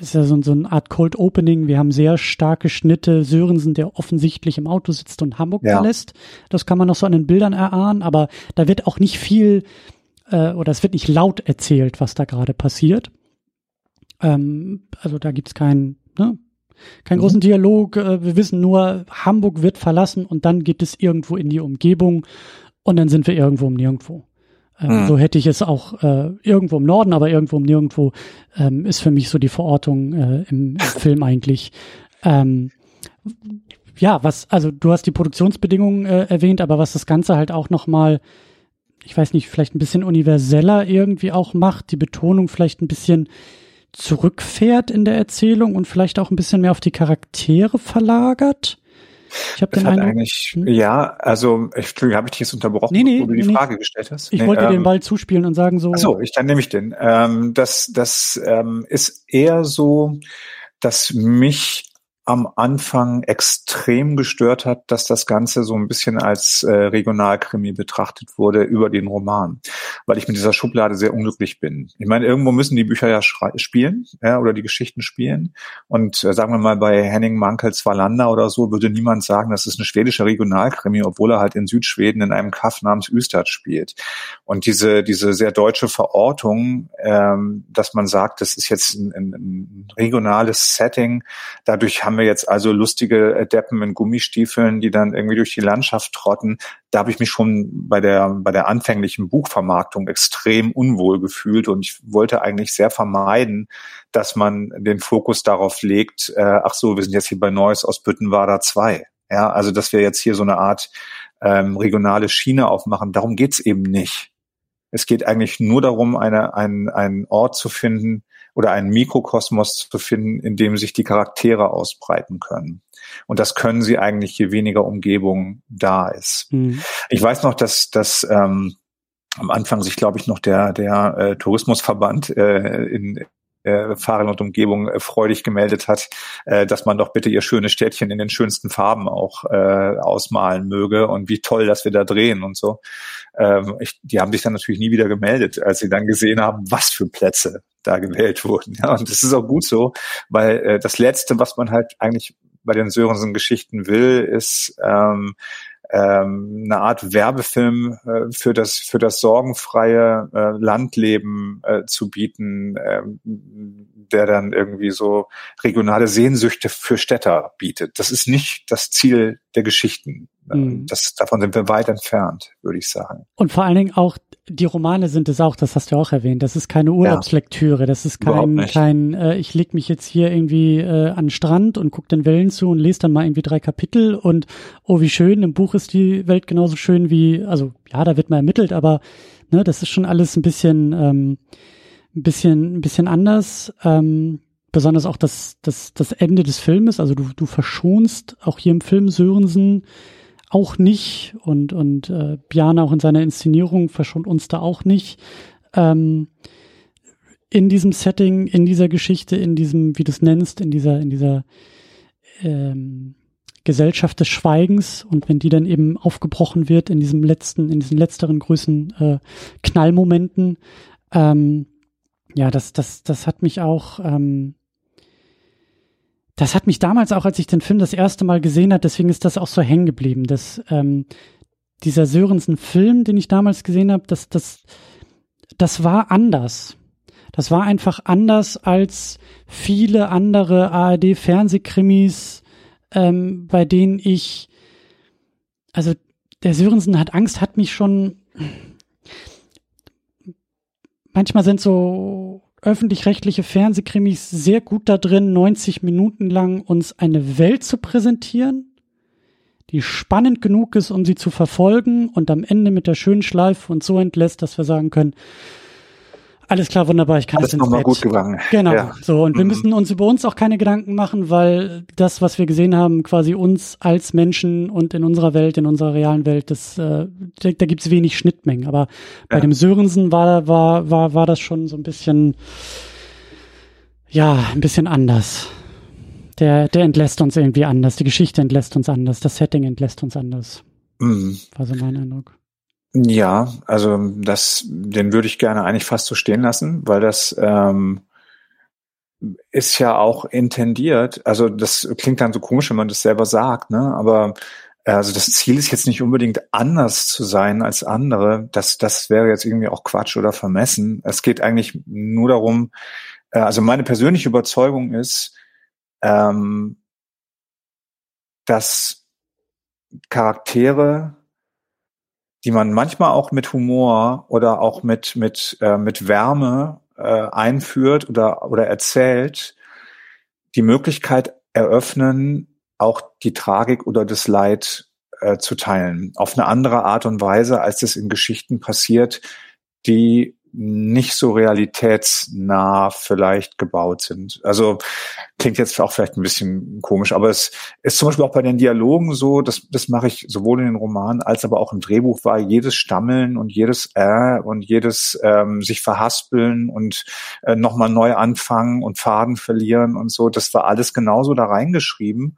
ist ja so, so eine Art Cold Opening. Wir haben sehr starke Schnitte. Sörensen, der offensichtlich im Auto sitzt und Hamburg ja. verlässt. Das kann man noch so an den Bildern erahnen, aber da wird auch nicht viel, äh, oder es wird nicht laut erzählt, was da gerade passiert. Ähm, also da gibt's keinen, ne, kein mhm. großen Dialog. Äh, wir wissen nur, Hamburg wird verlassen und dann geht es irgendwo in die Umgebung und dann sind wir irgendwo um nirgendwo. Ähm, mhm. So hätte ich es auch äh, irgendwo im Norden, aber irgendwo um nirgendwo ähm, ist für mich so die Verortung äh, im, im Film eigentlich. Ähm, ja, was, also du hast die Produktionsbedingungen äh, erwähnt, aber was das Ganze halt auch nochmal, ich weiß nicht, vielleicht ein bisschen universeller irgendwie auch macht, die Betonung vielleicht ein bisschen zurückfährt in der Erzählung und vielleicht auch ein bisschen mehr auf die Charaktere verlagert. Ich habe den Eindruck, eigentlich, hm? ja, also ich habe ich dich jetzt unterbrochen, nee, nee, wo du die nee, Frage gestellt hast. Ich wollte ähm, den Ball zuspielen und sagen so. So, ich dann nehme ich den. Ähm, das das ähm, ist eher so, dass mich am Anfang extrem gestört hat, dass das Ganze so ein bisschen als äh, Regionalkrimi betrachtet wurde über den Roman, weil ich mit dieser Schublade sehr unglücklich bin. Ich meine, irgendwo müssen die Bücher ja spielen ja, oder die Geschichten spielen. Und äh, sagen wir mal, bei Henning Mankels Wallander oder so würde niemand sagen, das ist eine schwedische Regionalkrimi, obwohl er halt in Südschweden in einem Kaff namens Ystad spielt. Und diese, diese sehr deutsche Verortung, ähm, dass man sagt, das ist jetzt ein, ein, ein regionales Setting, dadurch haben wir jetzt also lustige Deppen in Gummistiefeln, die dann irgendwie durch die Landschaft trotten. Da habe ich mich schon bei der, bei der anfänglichen Buchvermarktung extrem unwohl gefühlt und ich wollte eigentlich sehr vermeiden, dass man den Fokus darauf legt, äh, ach so, wir sind jetzt hier bei Neuss aus Büttenwader 2. Ja, also dass wir jetzt hier so eine Art ähm, regionale Schiene aufmachen. Darum geht's eben nicht. Es geht eigentlich nur darum, eine, einen, einen Ort zu finden, oder einen Mikrokosmos zu finden, in dem sich die Charaktere ausbreiten können. Und das können sie eigentlich, je weniger Umgebung da ist. Mhm. Ich weiß noch, dass, dass ähm, am Anfang sich, glaube ich, noch der, der äh, Tourismusverband äh, in äh, Fahren und Umgebung äh, freudig gemeldet hat, äh, dass man doch bitte ihr schönes Städtchen in den schönsten Farben auch äh, ausmalen möge und wie toll, dass wir da drehen und so. Ähm, ich, die haben sich dann natürlich nie wieder gemeldet, als sie dann gesehen haben, was für Plätze da gewählt wurden. Ja, und das ist auch gut so, weil äh, das Letzte, was man halt eigentlich bei den Sörensen-Geschichten will, ist ähm, ähm, eine Art Werbefilm äh, für das für das sorgenfreie äh, Landleben äh, zu bieten, äh, der dann irgendwie so regionale Sehnsüchte für Städter bietet. Das ist nicht das Ziel der Geschichten. Mhm. Das, davon sind wir weit entfernt, würde ich sagen. Und vor allen Dingen auch die Romane sind es auch, das hast du auch erwähnt. Das ist keine Urlaubslektüre, das ist kein, kein äh, ich leg mich jetzt hier irgendwie äh, an den Strand und guck den Wellen zu und lese dann mal irgendwie drei Kapitel und oh, wie schön, im Buch ist die Welt genauso schön wie, also ja, da wird mal ermittelt, aber ne, das ist schon alles ein bisschen, ähm, ein bisschen, ein bisschen anders. Ähm, besonders auch das, das, das Ende des Filmes, also du, du verschonst auch hier im Film Sörensen auch nicht und, und äh, Bjana auch in seiner Inszenierung verschont uns da auch nicht. Ähm, in diesem Setting, in dieser Geschichte, in diesem, wie du es nennst, in dieser, in dieser ähm, Gesellschaft des Schweigens und wenn die dann eben aufgebrochen wird in diesem letzten, in diesen letzteren größten äh, Knallmomenten, ähm, ja, das, das, das hat mich auch ähm, das hat mich damals auch, als ich den Film das erste Mal gesehen habe, deswegen ist das auch so hängen geblieben, dass ähm, dieser Sörensen-Film, den ich damals gesehen habe, das, das, das war anders. Das war einfach anders als viele andere ARD-Fernsehkrimis, ähm, bei denen ich, also der Sörensen hat Angst, hat mich schon, manchmal sind so öffentlich-rechtliche Fernsehkrimis sehr gut da drin, 90 Minuten lang uns eine Welt zu präsentieren, die spannend genug ist, um sie zu verfolgen und am Ende mit der schönen Schleife und so entlässt, dass wir sagen können, alles klar, wunderbar, ich kann Alles ins Bett. gut gegangen. Genau, ja. so. Und mhm. wir müssen uns über uns auch keine Gedanken machen, weil das, was wir gesehen haben, quasi uns als Menschen und in unserer Welt, in unserer realen Welt, das, äh, da, da gibt es wenig Schnittmengen. Aber bei ja. dem Sörensen war, war, war, war das schon so ein bisschen, ja, ein bisschen anders. Der, der entlässt uns irgendwie anders. Die Geschichte entlässt uns anders. Das Setting entlässt uns anders. Mhm. War so mein Eindruck. Ja, also das, den würde ich gerne eigentlich fast so stehen lassen, weil das ähm, ist ja auch intendiert. Also das klingt dann so komisch, wenn man das selber sagt, ne? Aber äh, also das Ziel ist jetzt nicht unbedingt anders zu sein als andere. Das, das wäre jetzt irgendwie auch Quatsch oder vermessen. Es geht eigentlich nur darum, äh, also meine persönliche Überzeugung ist, ähm, dass Charaktere die man manchmal auch mit Humor oder auch mit mit äh, mit Wärme äh, einführt oder oder erzählt, die Möglichkeit eröffnen, auch die Tragik oder das Leid äh, zu teilen, auf eine andere Art und Weise, als das in Geschichten passiert, die nicht so realitätsnah vielleicht gebaut sind. Also klingt jetzt auch vielleicht ein bisschen komisch, aber es ist zum Beispiel auch bei den Dialogen so, das, das mache ich sowohl in den Romanen als aber auch im Drehbuch war jedes Stammeln und jedes äh und jedes ähm, sich verhaspeln und äh, nochmal neu anfangen und Faden verlieren und so, das war alles genauso da reingeschrieben.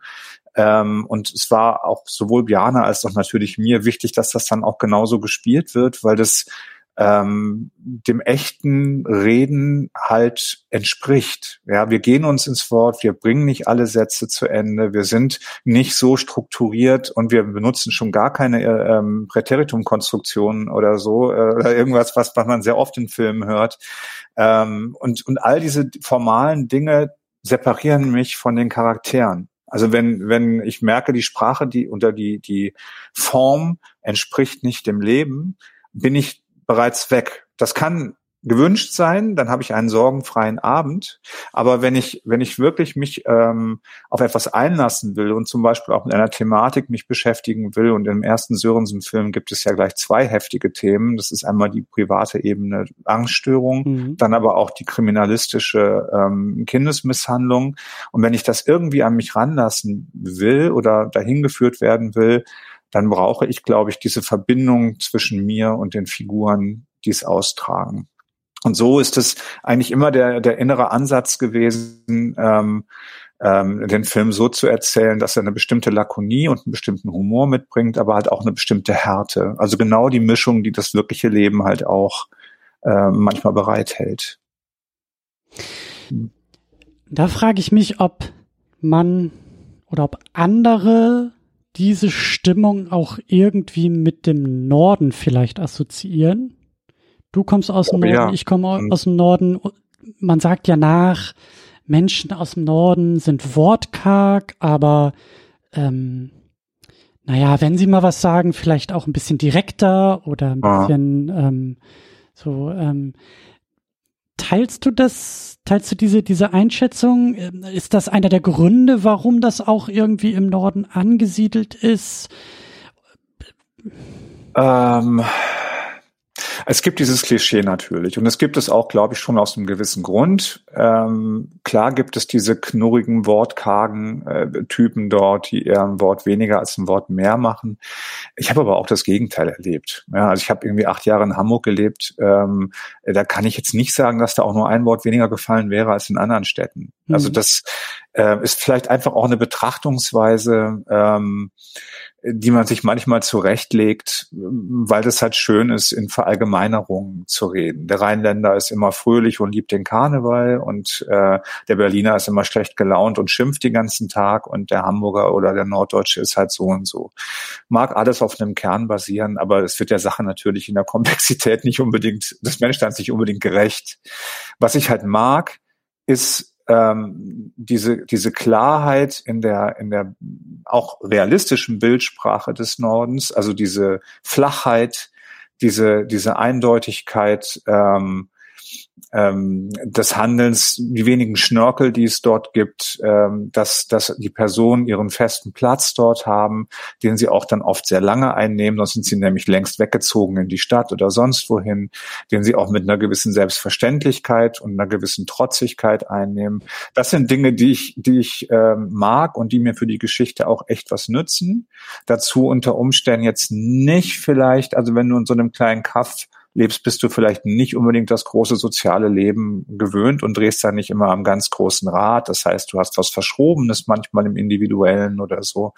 Ähm, und es war auch sowohl Bjana als auch natürlich mir wichtig, dass das dann auch genauso gespielt wird, weil das ähm, dem echten Reden halt entspricht. Ja, wir gehen uns ins Wort, wir bringen nicht alle Sätze zu Ende, wir sind nicht so strukturiert und wir benutzen schon gar keine äh, ähm, Präteritumkonstruktionen oder so äh, oder irgendwas, was, man sehr oft in Filmen hört. Ähm, und, und all diese formalen Dinge separieren mich von den Charakteren. Also wenn, wenn ich merke, die Sprache, die unter die, die Form entspricht nicht dem Leben, bin ich bereits weg. Das kann gewünscht sein, dann habe ich einen sorgenfreien Abend. Aber wenn ich, wenn ich wirklich mich ähm, auf etwas einlassen will und zum Beispiel auch mit einer Thematik mich beschäftigen will, und im ersten Sörensen-Film gibt es ja gleich zwei heftige Themen. Das ist einmal die private Ebene Angststörung, mhm. dann aber auch die kriminalistische ähm, Kindesmisshandlung. Und wenn ich das irgendwie an mich ranlassen will oder dahin geführt werden will, dann brauche ich, glaube ich, diese Verbindung zwischen mir und den Figuren, die es austragen. Und so ist es eigentlich immer der, der innere Ansatz gewesen, ähm, ähm, den Film so zu erzählen, dass er eine bestimmte Lakonie und einen bestimmten Humor mitbringt, aber halt auch eine bestimmte Härte. Also genau die Mischung, die das wirkliche Leben halt auch äh, manchmal bereithält. Da frage ich mich, ob man oder ob andere diese Stimmung auch irgendwie mit dem Norden vielleicht assoziieren. Du kommst aus dem oh, Norden, ja. ich komme mhm. aus dem Norden. Man sagt ja nach, Menschen aus dem Norden sind wortkarg, aber ähm, naja, wenn sie mal was sagen, vielleicht auch ein bisschen direkter oder ein bisschen ähm, so. Ähm, teilst du das? Teilst du diese diese Einschätzung? Ähm, ist das einer der Gründe, warum das auch irgendwie im Norden angesiedelt ist? Ähm, es gibt dieses Klischee natürlich und es gibt es auch, glaube ich, schon aus einem gewissen Grund. Ähm, klar gibt es diese knurrigen, wortkargen äh, Typen dort, die eher ein Wort weniger als ein Wort mehr machen. Ich habe aber auch das Gegenteil erlebt. Ja, also ich habe irgendwie acht Jahre in Hamburg gelebt. Ähm, da kann ich jetzt nicht sagen, dass da auch nur ein Wort weniger gefallen wäre als in anderen Städten. Also mhm. Also das äh, ist vielleicht einfach auch eine Betrachtungsweise. Ähm, die man sich manchmal zurechtlegt, weil das halt schön ist, in Verallgemeinerungen zu reden. Der Rheinländer ist immer fröhlich und liebt den Karneval und äh, der Berliner ist immer schlecht gelaunt und schimpft den ganzen Tag und der Hamburger oder der Norddeutsche ist halt so und so. Mag alles auf einem Kern basieren, aber es wird der Sache natürlich in der Komplexität nicht unbedingt, des Menschseins nicht unbedingt gerecht. Was ich halt mag, ist ähm, diese, diese Klarheit in der, in der auch realistischen Bildsprache des Nordens, also diese Flachheit, diese, diese Eindeutigkeit, ähm, ähm, des Handelns, die wenigen Schnörkel, die es dort gibt, ähm, dass, dass die Personen ihren festen Platz dort haben, den sie auch dann oft sehr lange einnehmen, sonst sind sie nämlich längst weggezogen in die Stadt oder sonst wohin, den sie auch mit einer gewissen Selbstverständlichkeit und einer gewissen Trotzigkeit einnehmen. Das sind Dinge, die ich, die ich ähm, mag und die mir für die Geschichte auch echt was nützen. Dazu unter Umständen jetzt nicht vielleicht, also wenn du in so einem kleinen Kaff lebst, bist du vielleicht nicht unbedingt das große soziale Leben gewöhnt und drehst da nicht immer am ganz großen Rad. Das heißt, du hast was Verschrobenes manchmal im Individuellen oder so.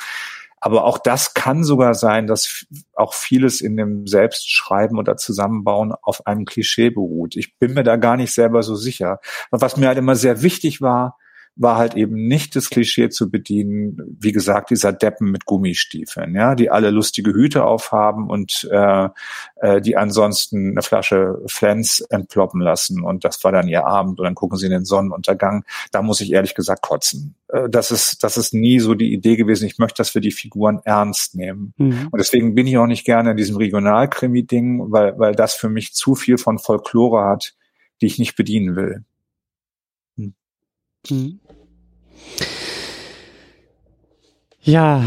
Aber auch das kann sogar sein, dass auch vieles in dem Selbstschreiben oder Zusammenbauen auf einem Klischee beruht. Ich bin mir da gar nicht selber so sicher. was mir halt immer sehr wichtig war, war halt eben nicht das Klischee zu bedienen, wie gesagt, dieser Deppen mit Gummistiefeln, ja, die alle lustige Hüte aufhaben und äh, äh, die ansonsten eine Flasche Flens entploppen lassen und das war dann ihr Abend und dann gucken sie in den Sonnenuntergang. Da muss ich ehrlich gesagt kotzen. Äh, das ist, das ist nie so die Idee gewesen. Ich möchte, dass wir die Figuren ernst nehmen. Mhm. Und deswegen bin ich auch nicht gerne in diesem Regionalkrimi-Ding, weil, weil das für mich zu viel von Folklore hat, die ich nicht bedienen will. Mhm. Ja,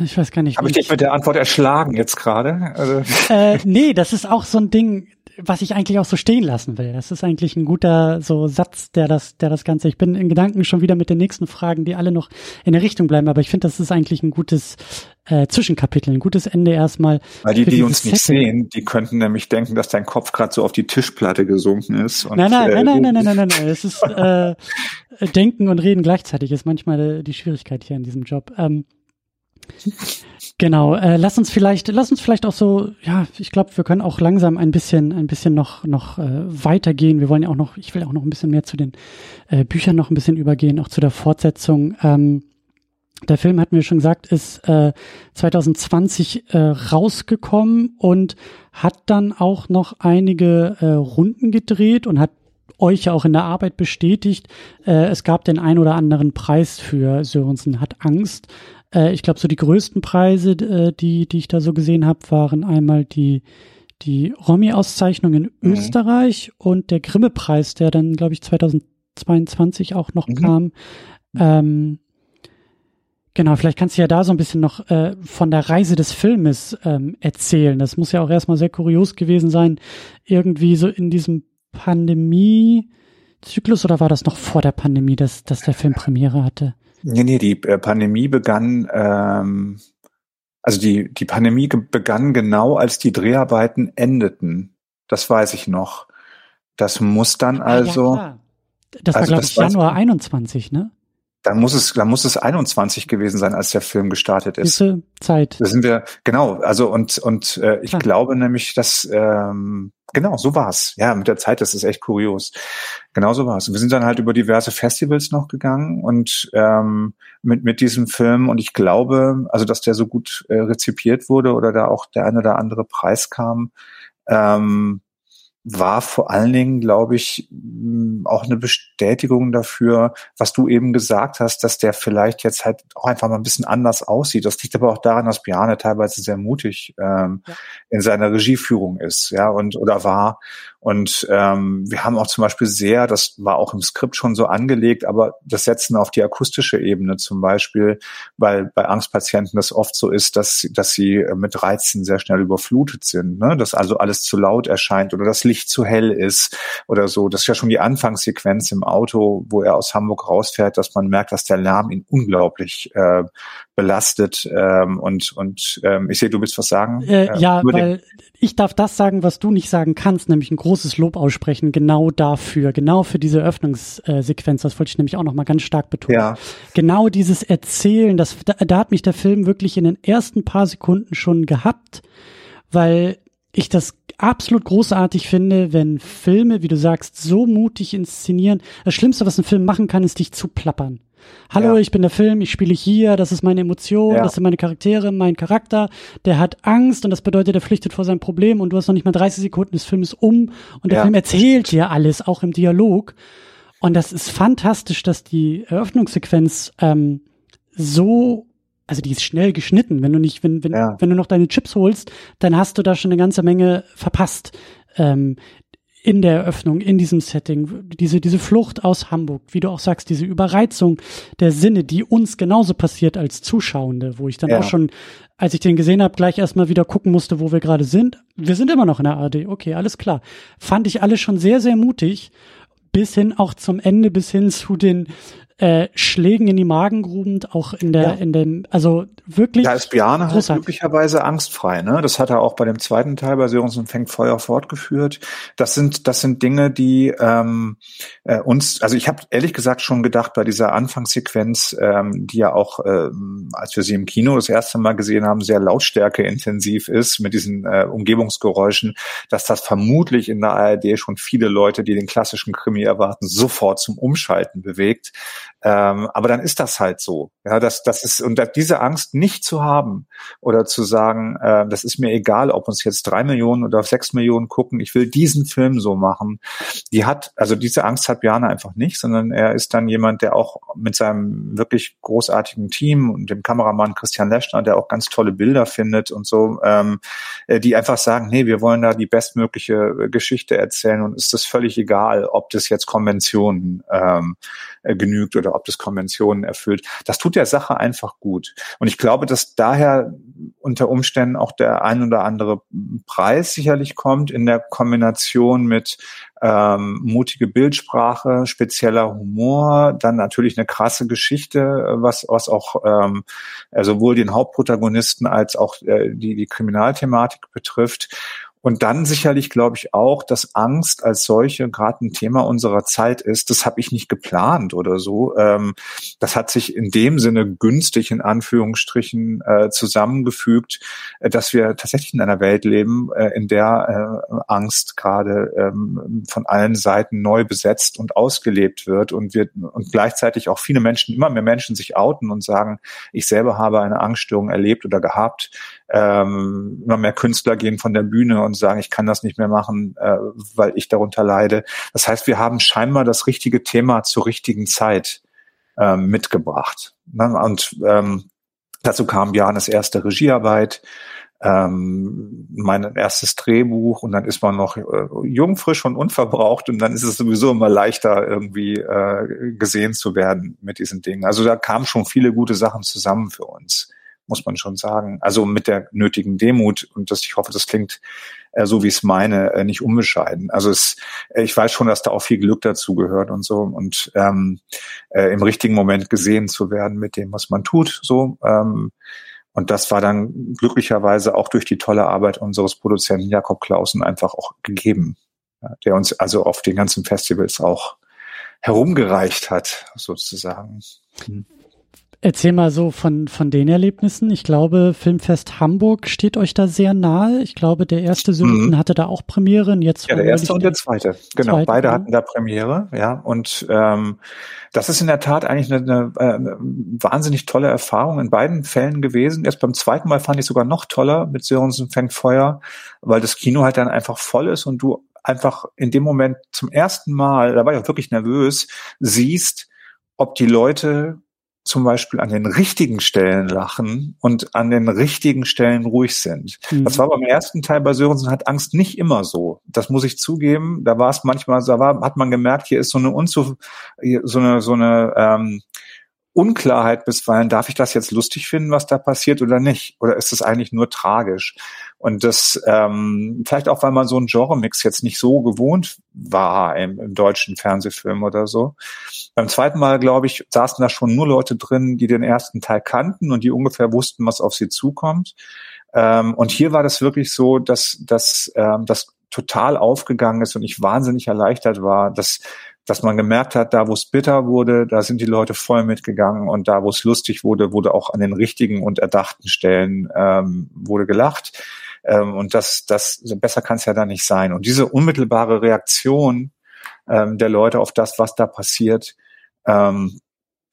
ich weiß gar nicht. Habe ich dich mit der Antwort erschlagen jetzt gerade? Also. Äh, nee, das ist auch so ein Ding, was ich eigentlich auch so stehen lassen will. Das ist eigentlich ein guter so Satz, der das, der das Ganze. Ich bin in Gedanken schon wieder mit den nächsten Fragen, die alle noch in der Richtung bleiben, aber ich finde, das ist eigentlich ein gutes äh, Zwischenkapitel, ein gutes Ende erstmal. Weil die, die uns nicht sehen, die könnten nämlich denken, dass dein Kopf gerade so auf die Tischplatte gesunken ist. Nein, nein, äh, nein, nein, nein, nein, nein, nein, nein. Es ist äh, Denken und Reden gleichzeitig ist manchmal die Schwierigkeit hier in diesem Job. Ähm, Genau, äh, lass uns vielleicht, lass uns vielleicht auch so, ja, ich glaube, wir können auch langsam ein bisschen, ein bisschen noch, noch äh, weitergehen. Wir wollen ja auch noch, ich will auch noch ein bisschen mehr zu den äh, Büchern noch ein bisschen übergehen, auch zu der Fortsetzung. Ähm, der Film, hatten wir schon gesagt, ist äh, 2020 äh, rausgekommen und hat dann auch noch einige äh, Runden gedreht und hat euch ja auch in der Arbeit bestätigt. Äh, es gab den ein oder anderen Preis für Sörensen hat Angst. Äh, ich glaube, so die größten Preise, äh, die, die ich da so gesehen habe, waren einmal die, die Romy-Auszeichnung in mhm. Österreich und der Grimme-Preis, der dann, glaube ich, 2022 auch noch mhm. kam. Ähm, Genau, vielleicht kannst du ja da so ein bisschen noch äh, von der Reise des Filmes ähm, erzählen. Das muss ja auch erstmal sehr kurios gewesen sein, irgendwie so in diesem Pandemie-Zyklus oder war das noch vor der Pandemie, dass, dass der Film Premiere hatte? Nee, nee, die äh, Pandemie begann, ähm, Also die, die Pandemie begann genau, als die Dreharbeiten endeten. Das weiß ich noch. Das muss dann also. Ah, ja, das war, also glaube ich, Januar 21, ne? Dann muss es, dann muss es 21 gewesen sein, als der Film gestartet ist. Diese Zeit. Da sind wir, genau, also und, und äh, ich Klar. glaube nämlich, dass ähm, genau, so war's. Ja, mit der Zeit, das ist echt kurios. Genau so war's. Wir sind dann halt über diverse Festivals noch gegangen und ähm, mit, mit diesem Film und ich glaube, also dass der so gut äh, rezipiert wurde oder da auch der eine oder andere Preis kam, ähm, war vor allen Dingen, glaube ich, mm, auch eine Bestätigung dafür, was du eben gesagt hast, dass der vielleicht jetzt halt auch einfach mal ein bisschen anders aussieht. Das liegt aber auch daran, dass Biane teilweise sehr mutig ähm, ja. in seiner Regieführung ist, ja, und oder war. Und ähm, wir haben auch zum Beispiel sehr, das war auch im Skript schon so angelegt, aber das Setzen auf die akustische Ebene zum Beispiel, weil bei Angstpatienten das oft so ist, dass, dass sie mit Reizen sehr schnell überflutet sind, ne? dass also alles zu laut erscheint oder das Licht zu hell ist oder so. Das ist ja schon die Anfangssequenz im Auto, wo er aus Hamburg rausfährt, dass man merkt, dass der Lärm ihn unglaublich äh, belastet. Ähm, und und ähm, ich sehe, du willst was sagen? Äh, äh ja, weil ich darf das sagen, was du nicht sagen kannst, nämlich ein großes Lob aussprechen, genau dafür, genau für diese Öffnungssequenz. Das wollte ich nämlich auch noch mal ganz stark betonen. Ja. Genau dieses Erzählen, das, da, da hat mich der Film wirklich in den ersten paar Sekunden schon gehabt, weil ich das absolut großartig finde, wenn Filme, wie du sagst, so mutig inszenieren. Das Schlimmste, was ein Film machen kann, ist dich zu plappern. Hallo, ja. ich bin der Film, ich spiele hier, das ist meine Emotion, ja. das sind meine Charaktere, mein Charakter, der hat Angst und das bedeutet, er flüchtet vor seinem Problem und du hast noch nicht mal 30 Sekunden des Films um und der ja. Film erzählt dir alles, auch im Dialog. Und das ist fantastisch, dass die Eröffnungssequenz ähm, so also die ist schnell geschnitten. Wenn du nicht, wenn, wenn, ja. wenn du noch deine Chips holst, dann hast du da schon eine ganze Menge verpasst. Ähm, in der Eröffnung, in diesem Setting, diese, diese Flucht aus Hamburg, wie du auch sagst, diese Überreizung der Sinne, die uns genauso passiert als Zuschauende, wo ich dann ja. auch schon, als ich den gesehen habe, gleich erstmal wieder gucken musste, wo wir gerade sind. Wir sind immer noch in der AD, okay, alles klar. Fand ich alles schon sehr, sehr mutig bis hin auch zum Ende, bis hin zu den äh, Schlägen in die Magengruben, auch in der, ja. in dem, also wirklich. Da ist Biane halt glücklicherweise angstfrei, ne? Das hat er auch bei dem zweiten Teil bei Sörens fängt Feuer fortgeführt. Das sind, das sind Dinge, die ähm, äh, uns, also ich habe ehrlich gesagt schon gedacht bei dieser Anfangssequenz, ähm, die ja auch, ähm, als wir sie im Kino das erste Mal gesehen haben, sehr lautstärkeintensiv ist mit diesen äh, Umgebungsgeräuschen, dass das vermutlich in der ARD schon viele Leute, die den klassischen Krimi erwarten, sofort zum Umschalten bewegt. Ähm, aber dann ist das halt so. Ja, das, das ist, und diese Angst nicht zu haben oder zu sagen, äh, das ist mir egal, ob uns jetzt drei Millionen oder sechs Millionen gucken, ich will diesen Film so machen. Die hat, also diese Angst hat Bjarne einfach nicht, sondern er ist dann jemand, der auch mit seinem wirklich großartigen Team und dem Kameramann Christian Leschner, der auch ganz tolle Bilder findet und so, ähm, äh, die einfach sagen, nee, wir wollen da die bestmögliche Geschichte erzählen und ist das völlig egal, ob das jetzt Konventionen ähm, äh, genügt oder ob das Konventionen erfüllt. Das tut der Sache einfach gut. Und ich glaube, dass daher unter Umständen auch der ein oder andere Preis sicherlich kommt in der Kombination mit ähm, mutige Bildsprache, spezieller Humor, dann natürlich eine krasse Geschichte, was, was auch ähm, sowohl den Hauptprotagonisten als auch äh, die, die Kriminalthematik betrifft. Und dann sicherlich glaube ich auch, dass Angst als solche gerade ein Thema unserer Zeit ist. Das habe ich nicht geplant oder so. Ähm, das hat sich in dem Sinne günstig in Anführungsstrichen äh, zusammengefügt, äh, dass wir tatsächlich in einer Welt leben, äh, in der äh, Angst gerade ähm, von allen Seiten neu besetzt und ausgelebt wird und wir und gleichzeitig auch viele Menschen, immer mehr Menschen sich outen und sagen, ich selber habe eine Angststörung erlebt oder gehabt ähm, immer mehr Künstler gehen von der Bühne und sagen, ich kann das nicht mehr machen, äh, weil ich darunter leide. Das heißt, wir haben scheinbar das richtige Thema zur richtigen Zeit ähm, mitgebracht. Ne? Und ähm, dazu kam Janes erste Regiearbeit, ähm, mein erstes Drehbuch und dann ist man noch äh, jung, frisch und unverbraucht und dann ist es sowieso immer leichter irgendwie äh, gesehen zu werden mit diesen Dingen. Also da kamen schon viele gute Sachen zusammen für uns muss man schon sagen. Also mit der nötigen Demut und das, ich hoffe, das klingt äh, so, wie ich es meine, äh, nicht unbescheiden. Also es, äh, ich weiß schon, dass da auch viel Glück dazu gehört und so und ähm, äh, im richtigen Moment gesehen zu werden mit dem, was man tut, so. Ähm, Und das war dann glücklicherweise auch durch die tolle Arbeit unseres Produzenten Jakob Clausen einfach auch gegeben, der uns also auf den ganzen Festivals auch herumgereicht hat, sozusagen. Erzähl mal so von, von den Erlebnissen. Ich glaube, Filmfest Hamburg steht euch da sehr nahe. Ich glaube, der erste Söhnchen mhm. hatte da auch Premiere. Und jetzt ja, der erste und der zweite. Genau, zweite, beide hatten da Premiere. Ja, und ähm, das ist in der Tat eigentlich eine, eine, eine wahnsinnig tolle Erfahrung in beiden Fällen gewesen. Erst beim zweiten Mal fand ich sogar noch toller mit Sörensen fängt Feuer, weil das Kino halt dann einfach voll ist und du einfach in dem Moment zum ersten Mal, da war ich auch wirklich nervös, siehst, ob die Leute zum Beispiel an den richtigen Stellen lachen und an den richtigen Stellen ruhig sind. Mhm. Das war beim ersten Teil bei Sörensen hat Angst nicht immer so. Das muss ich zugeben. Da war es manchmal, da war, hat man gemerkt, hier ist so eine Unzu, so eine, so eine, ähm, Unklarheit bisweilen, darf ich das jetzt lustig finden, was da passiert oder nicht? Oder ist es eigentlich nur tragisch? Und das ähm, vielleicht auch, weil man so einen Genre-Mix jetzt nicht so gewohnt war im, im deutschen Fernsehfilm oder so. Beim zweiten Mal, glaube ich, saßen da schon nur Leute drin, die den ersten Teil kannten und die ungefähr wussten, was auf sie zukommt. Ähm, und hier war das wirklich so, dass, dass ähm, das total aufgegangen ist und ich wahnsinnig erleichtert war, dass dass man gemerkt hat, da wo es bitter wurde, da sind die Leute voll mitgegangen und da wo es lustig wurde, wurde auch an den richtigen und erdachten Stellen ähm, wurde gelacht. Ähm, und das, das besser kann es ja da nicht sein. Und diese unmittelbare Reaktion ähm, der Leute auf das, was da passiert, ähm,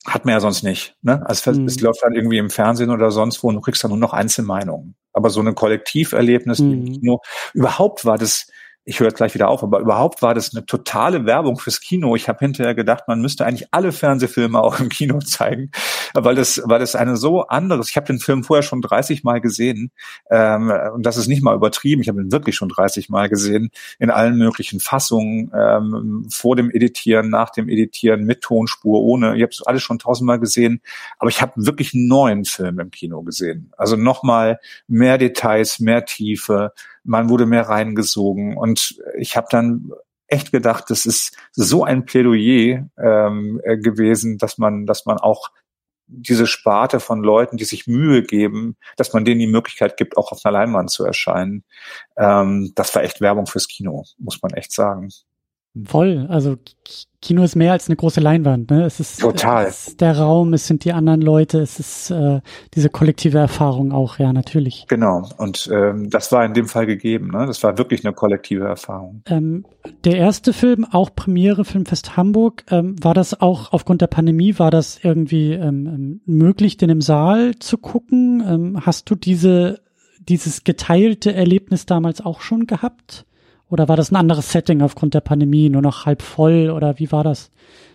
hat man ja sonst nicht. Ne? Also mhm. es läuft dann irgendwie im Fernsehen oder sonst wo und du kriegst dann nur noch Einzelmeinungen. Aber so ein Kollektiverlebnis mhm. Kino, überhaupt war das ich höre gleich wieder auf, aber überhaupt war das eine totale Werbung fürs Kino. Ich habe hinterher gedacht, man müsste eigentlich alle Fernsehfilme auch im Kino zeigen, weil das, weil das eine so anderes. Ich habe den Film vorher schon 30 Mal gesehen ähm, und das ist nicht mal übertrieben. Ich habe ihn wirklich schon 30 Mal gesehen in allen möglichen Fassungen, ähm, vor dem Editieren, nach dem Editieren, mit Tonspur, ohne. Ich habe es alles schon tausendmal gesehen, aber ich habe wirklich einen neuen Film im Kino gesehen. Also nochmal mehr Details, mehr Tiefe man wurde mehr reingesogen. Und ich habe dann echt gedacht, das ist so ein Plädoyer ähm, äh, gewesen, dass man, dass man auch diese Sparte von Leuten, die sich Mühe geben, dass man denen die Möglichkeit gibt, auch auf einer Leinwand zu erscheinen. Ähm, das war echt Werbung fürs Kino, muss man echt sagen. Voll. Also Kino ist mehr als eine große Leinwand. Ne? Es ist, Total. Es ist der Raum, es sind die anderen Leute, es ist äh, diese kollektive Erfahrung auch, ja, natürlich. Genau. Und ähm, das war in dem Fall gegeben. Ne? Das war wirklich eine kollektive Erfahrung. Ähm, der erste Film, auch Premiere Filmfest Hamburg, ähm, war das auch aufgrund der Pandemie, war das irgendwie ähm, ähm möglich, den im Saal zu gucken? Ähm, hast du diese dieses geteilte Erlebnis damals auch schon gehabt? Oder war das ein anderes Setting aufgrund der Pandemie, nur noch halb voll oder wie war das?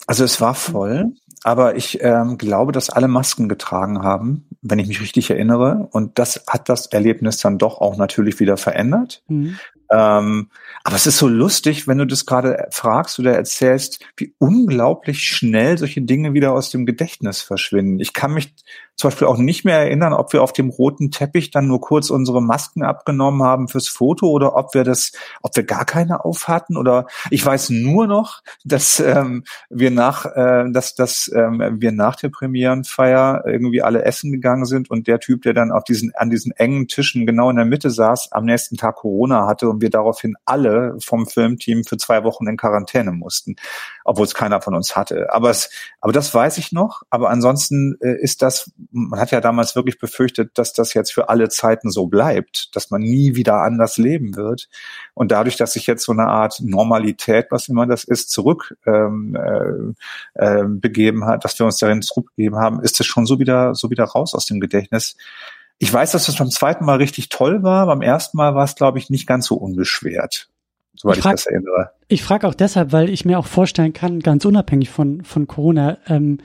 Also es war voll, aber ich ähm, glaube, dass alle Masken getragen haben, wenn ich mich richtig erinnere. Und das hat das Erlebnis dann doch auch natürlich wieder verändert. Mhm. Ähm, aber es ist so lustig, wenn du das gerade fragst oder erzählst, wie unglaublich schnell solche Dinge wieder aus dem Gedächtnis verschwinden. Ich kann mich zum Beispiel auch nicht mehr erinnern, ob wir auf dem roten Teppich dann nur kurz unsere Masken abgenommen haben fürs Foto oder ob wir das, ob wir gar keine auf hatten oder ich weiß nur noch, dass ähm, wir nach, äh, dass, dass ähm, wir nach der Premierenfeier irgendwie alle essen gegangen sind und der Typ, der dann auf diesen an diesen engen Tischen genau in der Mitte saß, am nächsten Tag Corona hatte und wir daraufhin alle vom Filmteam für zwei Wochen in Quarantäne mussten, obwohl es keiner von uns hatte. Aber es, aber das weiß ich noch. Aber ansonsten äh, ist das man hat ja damals wirklich befürchtet, dass das jetzt für alle Zeiten so bleibt, dass man nie wieder anders leben wird. Und dadurch, dass sich jetzt so eine Art Normalität, was immer das ist, zurück ähm, äh, äh, begeben hat, dass wir uns darin zurückgegeben haben, ist es schon so wieder so wieder raus aus dem Gedächtnis. Ich weiß, dass das beim zweiten Mal richtig toll war. Beim ersten Mal war es, glaube ich, nicht ganz so unbeschwert soweit ich, frag, ich das erinnere. Ich frage auch deshalb, weil ich mir auch vorstellen kann, ganz unabhängig von, von Corona, ähm,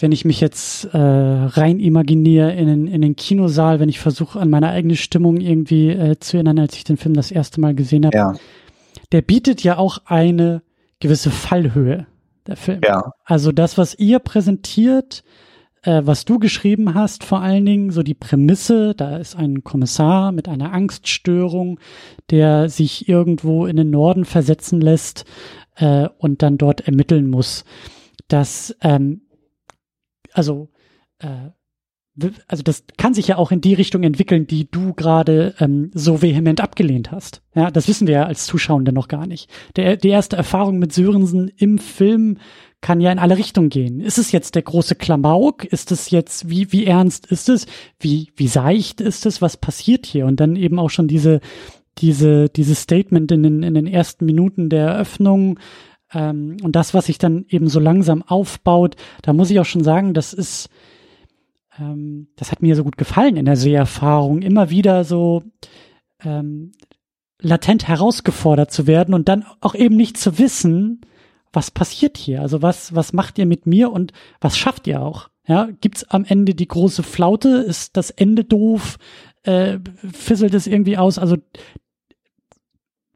wenn ich mich jetzt äh, rein imaginiere in den, in den Kinosaal, wenn ich versuche, an meine eigene Stimmung irgendwie äh, zu erinnern, als ich den Film das erste Mal gesehen habe, ja. der bietet ja auch eine gewisse Fallhöhe, der Film. Ja. Also das, was ihr präsentiert, äh, was du geschrieben hast, vor allen Dingen, so die Prämisse, da ist ein Kommissar mit einer Angststörung, der sich irgendwo in den Norden versetzen lässt äh, und dann dort ermitteln muss. Das ähm, also äh, also das kann sich ja auch in die Richtung entwickeln, die du gerade ähm, so vehement abgelehnt hast. Ja, das wissen wir ja als Zuschauende noch gar nicht. Der, die erste Erfahrung mit Sörensen im Film kann ja in alle Richtungen gehen. Ist es jetzt der große Klamauk? Ist es jetzt, wie, wie ernst ist es? Wie, wie seicht ist es? Was passiert hier? Und dann eben auch schon diese, diese, dieses Statement in den, in den ersten Minuten der Eröffnung, ähm, und das, was sich dann eben so langsam aufbaut, da muss ich auch schon sagen, das ist, ähm, das hat mir so gut gefallen in der Seherfahrung, immer wieder so ähm, latent herausgefordert zu werden und dann auch eben nicht zu wissen, was passiert hier? Also was, was macht ihr mit mir und was schafft ihr auch? Ja, gibt's am Ende die große Flaute? Ist das Ende doof? Äh, fisselt es irgendwie aus? Also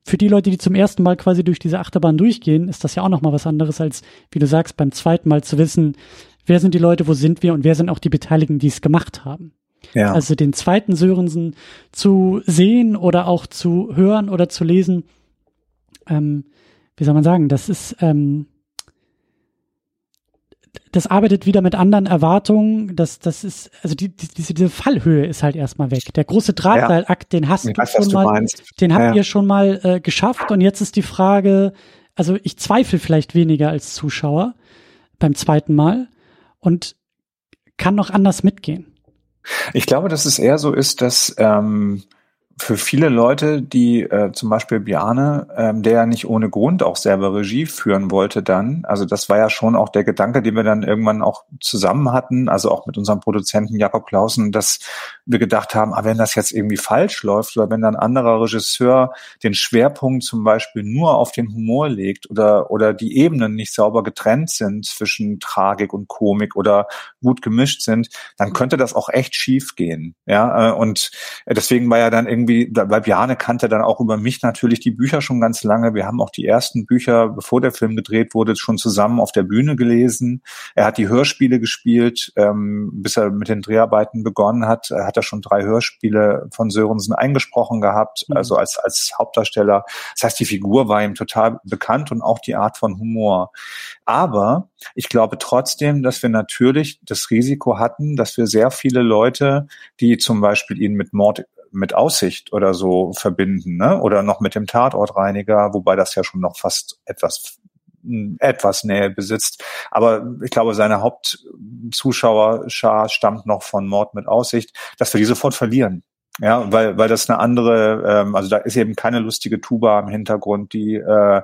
für die Leute, die zum ersten Mal quasi durch diese Achterbahn durchgehen, ist das ja auch noch mal was anderes als, wie du sagst, beim zweiten Mal zu wissen, wer sind die Leute, wo sind wir und wer sind auch die Beteiligten, die es gemacht haben. Ja. Also den zweiten Sörensen zu sehen oder auch zu hören oder zu lesen, ähm, wie soll man sagen, das ist, ähm, das arbeitet wieder mit anderen Erwartungen. Das, das ist, also die, die, diese, diese Fallhöhe ist halt erstmal weg. Der große Drahtseilakt, den hast ich du weiß, schon mal, meinst. den habt ja. ihr schon mal äh, geschafft. Und jetzt ist die Frage, also ich zweifle vielleicht weniger als Zuschauer beim zweiten Mal und kann noch anders mitgehen. Ich glaube, dass es eher so ist, dass ähm, für viele Leute, die äh, zum Beispiel Biane, ähm, der ja nicht ohne Grund auch selber Regie führen wollte dann, also das war ja schon auch der Gedanke, den wir dann irgendwann auch zusammen hatten, also auch mit unserem Produzenten Jakob Clausen, dass wir gedacht haben, ah, wenn das jetzt irgendwie falsch läuft oder wenn dann ein anderer Regisseur den Schwerpunkt zum Beispiel nur auf den Humor legt oder, oder die Ebenen nicht sauber getrennt sind zwischen Tragik und Komik oder gut gemischt sind, dann könnte das auch echt schief gehen. Ja, äh, und deswegen war ja dann irgendwie irgendwie, weil Bjane kannte dann auch über mich natürlich die Bücher schon ganz lange. Wir haben auch die ersten Bücher, bevor der Film gedreht wurde, schon zusammen auf der Bühne gelesen. Er hat die Hörspiele gespielt, ähm, bis er mit den Dreharbeiten begonnen hat, er hat er schon drei Hörspiele von Sörensen eingesprochen gehabt, mhm. also als, als Hauptdarsteller. Das heißt, die Figur war ihm total bekannt und auch die Art von Humor. Aber ich glaube trotzdem, dass wir natürlich das Risiko hatten, dass wir sehr viele Leute, die zum Beispiel ihn mit Mord mit Aussicht oder so verbinden, ne? Oder noch mit dem Tatortreiniger, wobei das ja schon noch fast etwas hm, etwas Nähe besitzt. Aber ich glaube, seine Hauptzuschauerschar stammt noch von Mord mit Aussicht, dass wir die sofort verlieren. Ja, weil, weil das eine andere, ähm, also da ist eben keine lustige Tuba im Hintergrund, die äh,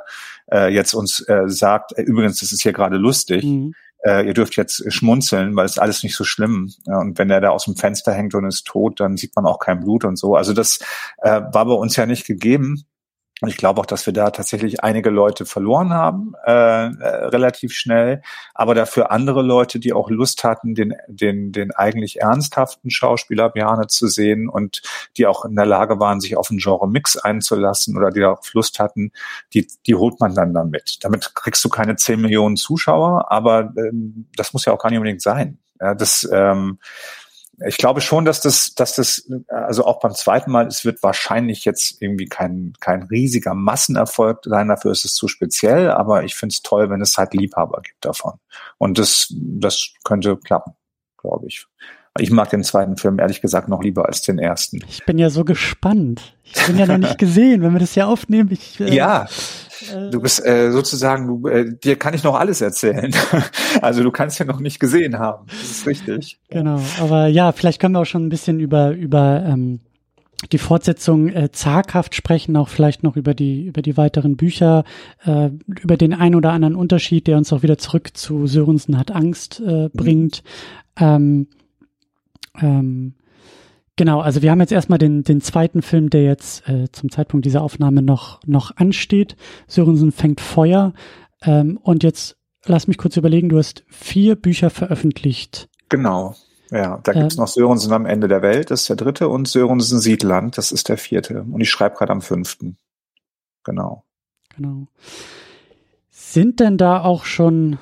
äh, jetzt uns äh, sagt, äh, übrigens, das ist hier gerade lustig. Mhm äh, ihr dürft jetzt schmunzeln, weil es alles nicht so schlimm. Ja, und wenn er da aus dem Fenster hängt und ist tot, dann sieht man auch kein Blut und so. Also das äh, war bei uns ja nicht gegeben. Und ich glaube auch, dass wir da tatsächlich einige Leute verloren haben, äh, äh, relativ schnell, aber dafür andere Leute, die auch Lust hatten, den, den, den eigentlich ernsthaften Schauspieler Bjarne zu sehen und die auch in der Lage waren, sich auf einen Genre-Mix einzulassen oder die auch Lust hatten, die, die holt man dann damit. Damit kriegst du keine 10 Millionen Zuschauer, aber ähm, das muss ja auch gar nicht unbedingt sein. Ja, das, ähm, ich glaube schon, dass das, dass das, also auch beim zweiten Mal, es wird wahrscheinlich jetzt irgendwie kein, kein riesiger Massenerfolg sein, dafür ist es zu speziell, aber ich finde es toll, wenn es halt Liebhaber gibt davon. Und das, das könnte klappen, glaube ich. Ich mag den zweiten Film ehrlich gesagt noch lieber als den ersten. Ich bin ja so gespannt. Ich bin ja noch nicht gesehen, wenn wir das ja aufnehmen. Ich, äh, ja, äh, du bist äh, sozusagen, du, äh, dir kann ich noch alles erzählen. also du kannst ja noch nicht gesehen haben. Das ist richtig. Genau, aber ja, vielleicht können wir auch schon ein bisschen über über ähm, die Fortsetzung äh, zaghaft sprechen, auch vielleicht noch über die über die weiteren Bücher, äh, über den ein oder anderen Unterschied, der uns auch wieder zurück zu Sörensen hat Angst äh, mhm. bringt. Mhm. Ähm, ähm, Genau, also wir haben jetzt erstmal den, den zweiten Film, der jetzt äh, zum Zeitpunkt dieser Aufnahme noch, noch ansteht. Sörensen fängt Feuer. Ähm, und jetzt lass mich kurz überlegen, du hast vier Bücher veröffentlicht. Genau. Ja, da gibt's ähm, noch Sörensen am Ende der Welt, das ist der dritte, und Sörensen Siedland, das ist der vierte. Und ich schreibe gerade am fünften. Genau. Genau. Sind denn da auch schon,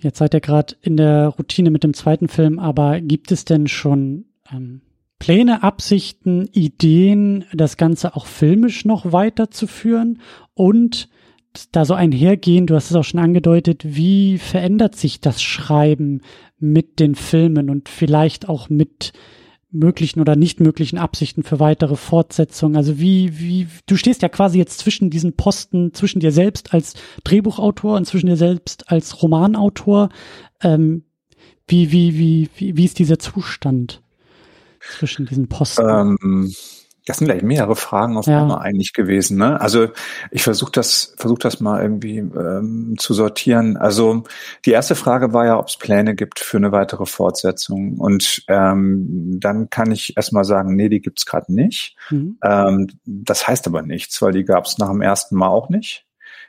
jetzt seid ihr gerade in der Routine mit dem zweiten Film, aber gibt es denn schon ähm, Pläne, Absichten, Ideen, das Ganze auch filmisch noch weiterzuführen und da so einhergehen, du hast es auch schon angedeutet, wie verändert sich das Schreiben mit den Filmen und vielleicht auch mit möglichen oder nicht möglichen Absichten für weitere Fortsetzungen? Also wie, wie, du stehst ja quasi jetzt zwischen diesen Posten, zwischen dir selbst als Drehbuchautor und zwischen dir selbst als Romanautor. Ähm, wie, wie, wie, wie, wie ist dieser Zustand zwischen diesen Posten? Ähm das sind gleich mehrere Fragen auf ja. einmal eigentlich gewesen. Ne? Also ich versuche das, versuch das mal irgendwie ähm, zu sortieren. Also die erste Frage war ja, ob es Pläne gibt für eine weitere Fortsetzung. Und ähm, dann kann ich erstmal sagen, nee, die gibt's gerade nicht. Mhm. Ähm, das heißt aber nichts, weil die gab es nach dem ersten Mal auch nicht.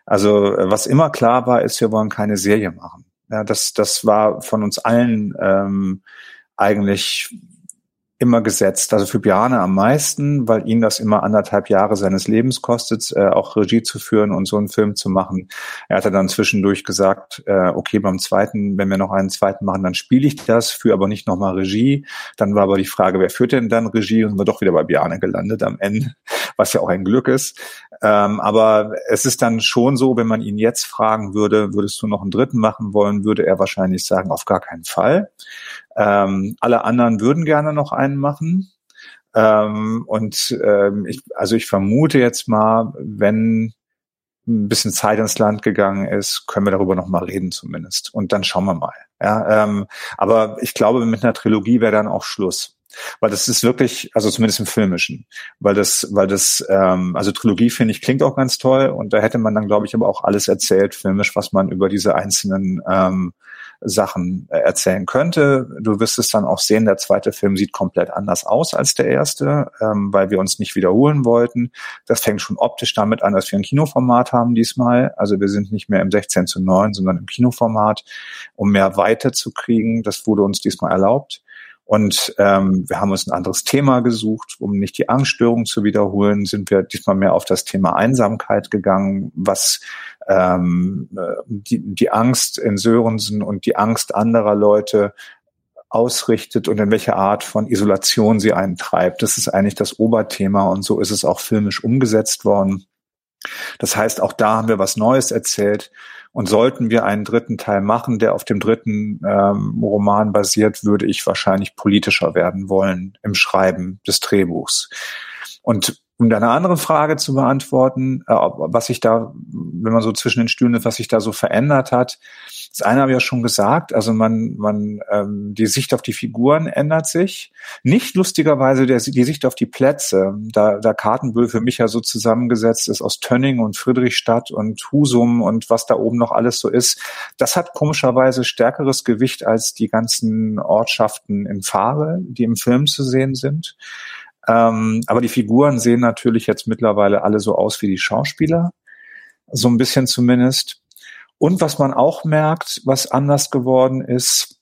Also was immer klar war, ist, wir wollen keine Serie machen. Ja, das, das war von uns allen ähm, eigentlich immer gesetzt. Also für Bjarne am meisten, weil ihn das immer anderthalb Jahre seines Lebens kostet, äh, auch Regie zu führen und so einen Film zu machen. Er hatte dann zwischendurch gesagt, äh, okay, beim zweiten, wenn wir noch einen zweiten machen, dann spiele ich das, führe aber nicht nochmal Regie. Dann war aber die Frage, wer führt denn dann Regie? Und sind wir doch wieder bei Bjarne gelandet am Ende, was ja auch ein Glück ist. Ähm, aber es ist dann schon so, wenn man ihn jetzt fragen würde, würdest du noch einen dritten machen wollen, würde er wahrscheinlich sagen, auf gar keinen Fall. Ähm, alle anderen würden gerne noch einen machen. Ähm, und ähm, ich, also ich vermute jetzt mal, wenn ein bisschen Zeit ins Land gegangen ist, können wir darüber noch mal reden zumindest. Und dann schauen wir mal. Ja, ähm, aber ich glaube, mit einer Trilogie wäre dann auch Schluss. Weil das ist wirklich, also zumindest im Filmischen, weil das, weil das, ähm, also Trilogie finde ich klingt auch ganz toll und da hätte man dann, glaube ich, aber auch alles erzählt, filmisch, was man über diese einzelnen ähm, Sachen äh, erzählen könnte. Du wirst es dann auch sehen, der zweite Film sieht komplett anders aus als der erste, ähm, weil wir uns nicht wiederholen wollten. Das fängt schon optisch damit an, dass wir ein Kinoformat haben diesmal. Also wir sind nicht mehr im 16 zu 9, sondern im Kinoformat, um mehr Weite zu kriegen. Das wurde uns diesmal erlaubt. Und ähm, wir haben uns ein anderes Thema gesucht, um nicht die Angststörung zu wiederholen, sind wir diesmal mehr auf das Thema Einsamkeit gegangen, was ähm, die, die Angst in Sörensen und die Angst anderer Leute ausrichtet und in welche Art von Isolation sie einen treibt. Das ist eigentlich das Oberthema und so ist es auch filmisch umgesetzt worden. Das heißt, auch da haben wir was Neues erzählt. Und sollten wir einen dritten Teil machen, der auf dem dritten ähm, Roman basiert, würde ich wahrscheinlich politischer werden wollen im Schreiben des Drehbuchs. Und um deine andere Frage zu beantworten, äh, was sich da, wenn man so zwischen den Stühlen ist, was sich da so verändert hat. Das eine habe ich ja schon gesagt, also man, man, ähm, die Sicht auf die Figuren ändert sich. Nicht lustigerweise der, die Sicht auf die Plätze, da, da Kartenbüll für mich ja so zusammengesetzt ist aus Tönning und Friedrichstadt und Husum und was da oben noch alles so ist. Das hat komischerweise stärkeres Gewicht als die ganzen Ortschaften in Fahre, die im Film zu sehen sind. Ähm, aber die Figuren sehen natürlich jetzt mittlerweile alle so aus wie die Schauspieler. So ein bisschen zumindest. Und was man auch merkt, was anders geworden ist,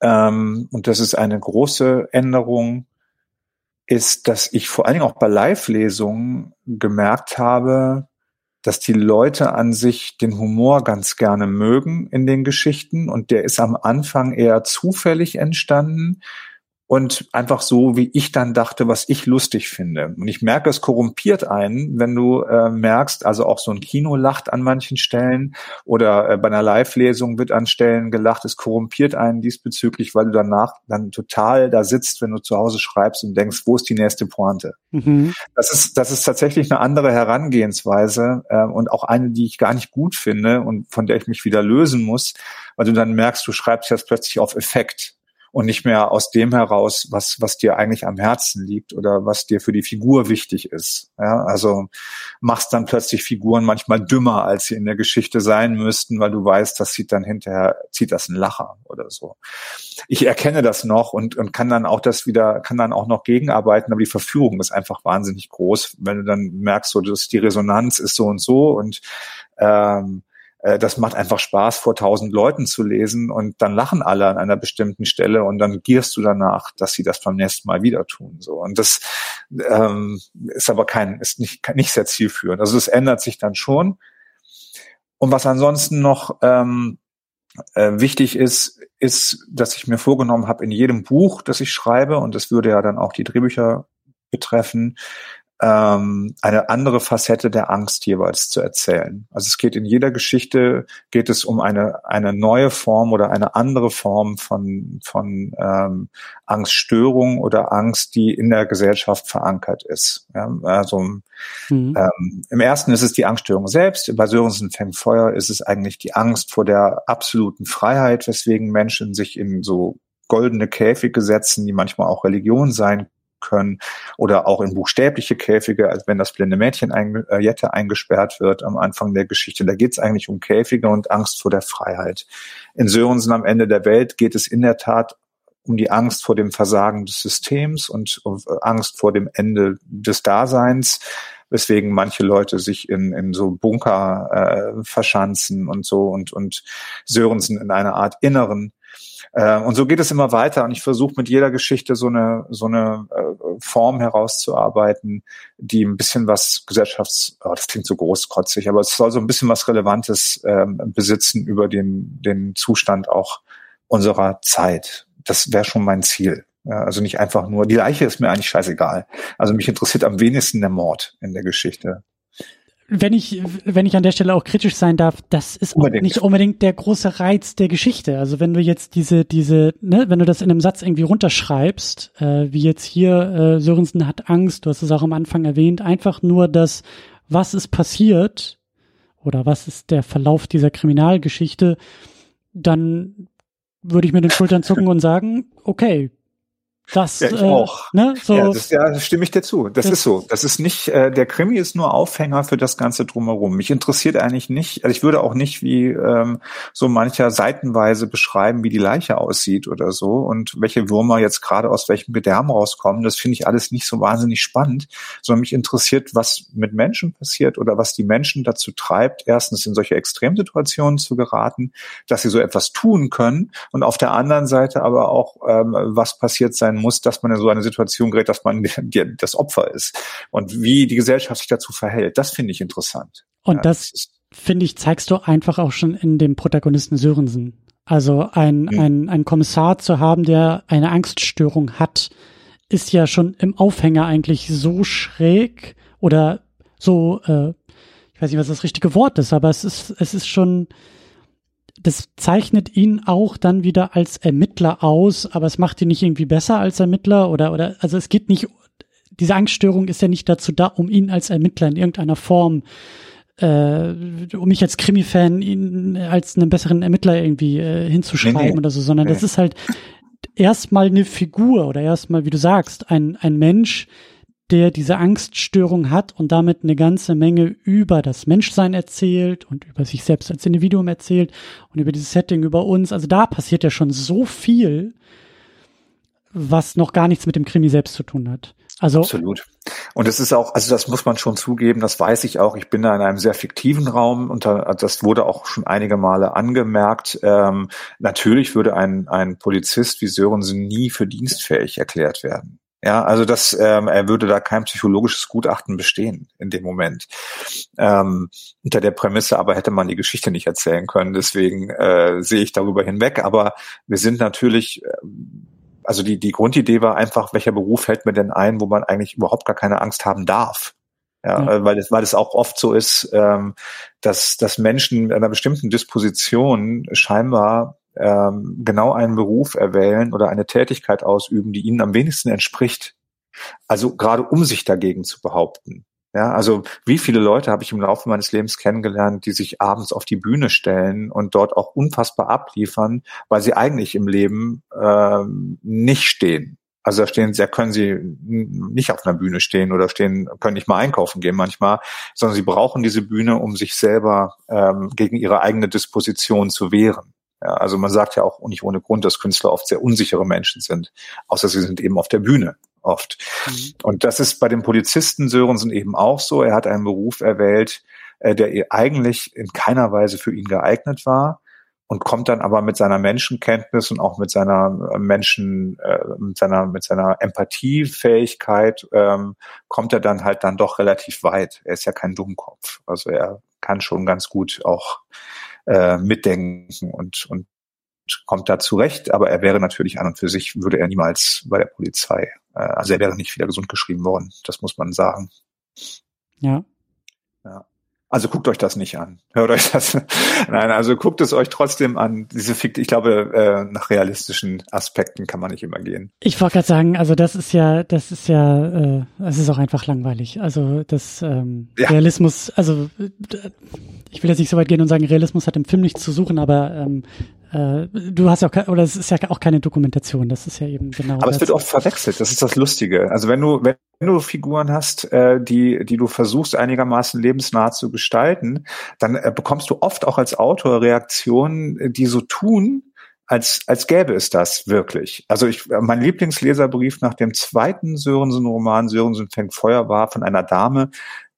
ähm, und das ist eine große Änderung, ist, dass ich vor allen Dingen auch bei Live-Lesungen gemerkt habe, dass die Leute an sich den Humor ganz gerne mögen in den Geschichten und der ist am Anfang eher zufällig entstanden und einfach so, wie ich dann dachte, was ich lustig finde. Und ich merke, es korrumpiert einen, wenn du äh, merkst, also auch so ein Kino lacht an manchen Stellen oder äh, bei einer Live-Lesung wird an Stellen gelacht. Es korrumpiert einen diesbezüglich, weil du danach dann total da sitzt, wenn du zu Hause schreibst und denkst, wo ist die nächste Pointe? Mhm. Das ist, das ist tatsächlich eine andere Herangehensweise äh, und auch eine, die ich gar nicht gut finde und von der ich mich wieder lösen muss, weil du dann merkst, du schreibst jetzt plötzlich auf Effekt und nicht mehr aus dem heraus, was, was dir eigentlich am Herzen liegt oder was dir für die Figur wichtig ist. Ja, also machst dann plötzlich Figuren manchmal dümmer, als sie in der Geschichte sein müssten, weil du weißt, das sieht dann hinterher, zieht das ein Lacher oder so. Ich erkenne das noch und, und kann dann auch das wieder, kann dann auch noch gegenarbeiten, aber die Verführung ist einfach wahnsinnig groß, wenn du dann merkst, so, dass die Resonanz ist so und so und ähm, äh, das macht einfach Spaß, vor tausend Leuten zu lesen und dann lachen alle an einer bestimmten Stelle und dann gierst du danach, dass sie das beim nächsten Mal wieder tun. So und das ähm, ist aber kein, ist nicht nicht sehr zielführend. Also es ändert sich dann schon. Und was ansonsten noch ähm, äh, wichtig ist, ist, dass ich mir vorgenommen habe, in jedem Buch, das ich schreibe, und das würde ja dann auch die Drehbücher betreffen, ähm, eine andere Facette der Angst jeweils zu erzählen. Also es geht in jeder Geschichte geht es um eine eine neue Form oder eine andere Form von von ähm, Angststörung oder Angst, die in der Gesellschaft verankert ist. Ja, also mhm. ähm, im ersten ist es die Angststörung selbst. Bei Sörensen fängt Feuer ist es eigentlich die Angst vor der absoluten Freiheit, weswegen Menschen sich in so goldene Käfige setzen, die manchmal auch Religion sein können oder auch in buchstäbliche Käfige, als wenn das blinde Mädchen ein, äh, Jette eingesperrt wird am Anfang der Geschichte. Da geht es eigentlich um Käfige und Angst vor der Freiheit. In Sörensen am Ende der Welt geht es in der Tat um die Angst vor dem Versagen des Systems und Angst vor dem Ende des Daseins, weswegen manche Leute sich in, in so Bunker äh, verschanzen und so und, und Sörensen in einer Art inneren äh, und so geht es immer weiter. Und ich versuche mit jeder Geschichte so eine, so eine äh, Form herauszuarbeiten, die ein bisschen was Gesellschafts, oh, das klingt so großkotzig, aber es soll so ein bisschen was Relevantes ähm, besitzen über den, den Zustand auch unserer Zeit. Das wäre schon mein Ziel. Also nicht einfach nur, die Leiche ist mir eigentlich scheißegal. Also mich interessiert am wenigsten der Mord in der Geschichte wenn ich, wenn ich an der Stelle auch kritisch sein darf, das ist unbedingt. nicht unbedingt der große Reiz der Geschichte. Also wenn du jetzt diese, diese, ne, wenn du das in einem Satz irgendwie runterschreibst, äh, wie jetzt hier, äh, Sörensen hat Angst, du hast es auch am Anfang erwähnt, einfach nur das, was ist passiert oder was ist der Verlauf dieser Kriminalgeschichte, dann würde ich mir den Schultern zucken und sagen, okay, das, ja, ich äh, auch. Ne, so ja, das, ja, stimme ich dir zu. Das, das, ist so. Das ist nicht, äh, der Krimi ist nur Aufhänger für das Ganze drumherum. Mich interessiert eigentlich nicht, also ich würde auch nicht wie ähm, so mancher seitenweise beschreiben, wie die Leiche aussieht oder so und welche Würmer jetzt gerade aus welchem Gedärm rauskommen. Das finde ich alles nicht so wahnsinnig spannend, sondern mich interessiert, was mit Menschen passiert oder was die Menschen dazu treibt, erstens in solche Extremsituationen zu geraten, dass sie so etwas tun können und auf der anderen Seite aber auch, ähm, was passiert sein sein muss, dass man in so eine Situation gerät, dass man das Opfer ist. Und wie die Gesellschaft sich dazu verhält, das finde ich interessant. Und ja, das, das finde ich, zeigst du einfach auch schon in dem Protagonisten Sörensen. Also ein, hm. ein, ein Kommissar zu haben, der eine Angststörung hat, ist ja schon im Aufhänger eigentlich so schräg oder so, äh, ich weiß nicht, was das richtige Wort ist, aber es ist, es ist schon, das zeichnet ihn auch dann wieder als Ermittler aus, aber es macht ihn nicht irgendwie besser als Ermittler oder, oder, also es geht nicht, diese Angststörung ist ja nicht dazu da, um ihn als Ermittler in irgendeiner Form, äh, um mich als Krimi-Fan ihn als einen besseren Ermittler irgendwie äh, hinzuschreiben nee, nee. oder so, sondern nee. das ist halt erstmal eine Figur oder erstmal, wie du sagst, ein, ein Mensch, der diese Angststörung hat und damit eine ganze Menge über das Menschsein erzählt und über sich selbst als Individuum erzählt und über dieses Setting über uns. Also da passiert ja schon so viel, was noch gar nichts mit dem Krimi selbst zu tun hat. Also absolut. Und es ist auch, also das muss man schon zugeben, das weiß ich auch. Ich bin da in einem sehr fiktiven Raum und das wurde auch schon einige Male angemerkt. Ähm, natürlich würde ein, ein Polizist wie Sörensen nie für dienstfähig erklärt werden. Ja, also das, ähm, er würde da kein psychologisches Gutachten bestehen in dem Moment. Ähm, unter der Prämisse aber hätte man die Geschichte nicht erzählen können. Deswegen äh, sehe ich darüber hinweg. Aber wir sind natürlich, äh, also die, die Grundidee war einfach, welcher Beruf fällt mir denn ein, wo man eigentlich überhaupt gar keine Angst haben darf. Ja, mhm. weil es, weil es auch oft so ist, ähm, dass, dass Menschen mit einer bestimmten Disposition scheinbar ähm, genau einen Beruf erwählen oder eine Tätigkeit ausüben, die ihnen am wenigsten entspricht. Also gerade um sich dagegen zu behaupten. Ja, also wie viele Leute habe ich im Laufe meines Lebens kennengelernt, die sich abends auf die Bühne stellen und dort auch unfassbar abliefern, weil sie eigentlich im Leben ähm, nicht stehen. Also da stehen, da können sie nicht auf einer Bühne stehen oder stehen, können nicht mal einkaufen gehen manchmal, sondern sie brauchen diese Bühne, um sich selber ähm, gegen ihre eigene Disposition zu wehren. Ja, also man sagt ja auch nicht ohne Grund, dass Künstler oft sehr unsichere Menschen sind, außer sie sind eben auf der Bühne oft. Mhm. Und das ist bei dem Polizisten Sörensen eben auch so. Er hat einen Beruf erwählt, äh, der eigentlich in keiner Weise für ihn geeignet war und kommt dann aber mit seiner Menschenkenntnis und auch mit seiner äh, Menschen, äh, mit seiner, mit seiner Empathiefähigkeit, ähm, kommt er dann halt dann doch relativ weit. Er ist ja kein Dummkopf. Also er kann schon ganz gut auch äh, mitdenken und, und kommt da zurecht, aber er wäre natürlich an und für sich, würde er niemals bei der Polizei, äh, also er wäre nicht wieder gesund geschrieben worden, das muss man sagen. Ja. Ja. Also guckt euch das nicht an. Hört euch das. Nein, also guckt es euch trotzdem an. Diese Fikt, ich glaube, äh, nach realistischen Aspekten kann man nicht immer gehen. Ich wollte gerade sagen, also das ist ja, das ist ja, äh, es ist auch einfach langweilig. Also das ähm, ja. Realismus, also ich will jetzt nicht so weit gehen und sagen, Realismus hat im Film nichts zu suchen, aber ähm, äh, du hast ja auch, oder es ist ja auch keine Dokumentation, das ist ja eben genau. Aber es wird oft verwechselt, das ist das Lustige. Also wenn du, wenn du Figuren hast, äh, die, die du versuchst einigermaßen lebensnah zu gestalten, dann äh, bekommst du oft auch als Autor Reaktionen, die so tun, als, als gäbe es das wirklich. Also ich, mein Lieblingsleserbrief nach dem zweiten Sörensen-Roman Sörensen fängt Feuer war von einer Dame,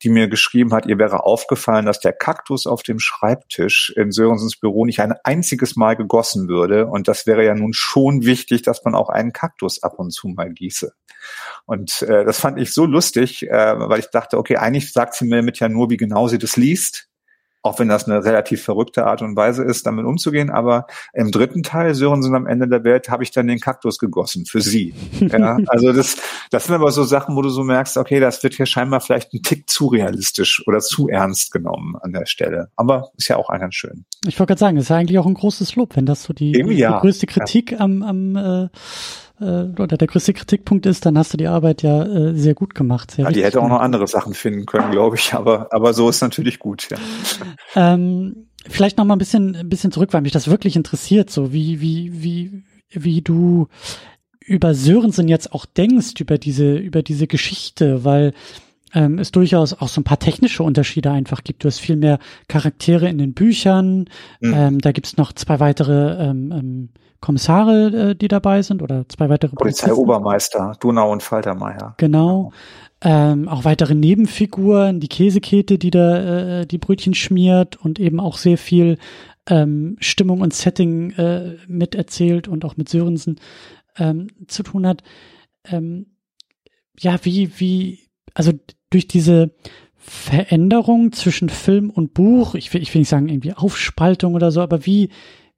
die mir geschrieben hat, ihr wäre aufgefallen, dass der Kaktus auf dem Schreibtisch in Sörensens Büro nicht ein einziges Mal gegossen würde. Und das wäre ja nun schon wichtig, dass man auch einen Kaktus ab und zu mal gieße. Und äh, das fand ich so lustig, äh, weil ich dachte, okay, eigentlich sagt sie mir mit ja nur, wie genau sie das liest auch wenn das eine relativ verrückte Art und Weise ist, damit umzugehen. Aber im dritten Teil, Sörensen am Ende der Welt, habe ich dann den Kaktus gegossen für sie. Ja, also das, das sind aber so Sachen, wo du so merkst, okay, das wird hier scheinbar vielleicht ein Tick zu realistisch oder zu ernst genommen an der Stelle. Aber ist ja auch ganz schön. Ich wollte gerade sagen, ist ja eigentlich auch ein großes Lob, wenn das so die, die ja. größte Kritik ja. am, am äh, oder der größte Kritikpunkt ist, dann hast du die Arbeit ja äh, sehr gut gemacht. Sehr ja, die hätte auch noch andere Sachen finden können, glaube ich, aber, aber so ist natürlich gut, ja. Ähm, vielleicht noch mal ein bisschen, ein bisschen zurück, weil mich das wirklich interessiert, so wie, wie, wie, wie du über Sörensen jetzt auch denkst, über diese, über diese Geschichte, weil ähm, es durchaus auch so ein paar technische Unterschiede einfach gibt. Du hast viel mehr Charaktere in den Büchern. Mhm. Ähm, da gibt's noch zwei weitere ähm, ähm, Kommissare, äh, die dabei sind oder zwei weitere Polizeiobermeister, Donau und Faltermeier. Genau. Ähm, auch weitere Nebenfiguren, die Käsekete, die da äh, die Brötchen schmiert und eben auch sehr viel ähm, Stimmung und Setting äh, miterzählt und auch mit Sörensen ähm, zu tun hat. Ähm, ja, wie, wie, also durch diese Veränderung zwischen Film und Buch, ich will, ich will nicht sagen irgendwie Aufspaltung oder so, aber wie,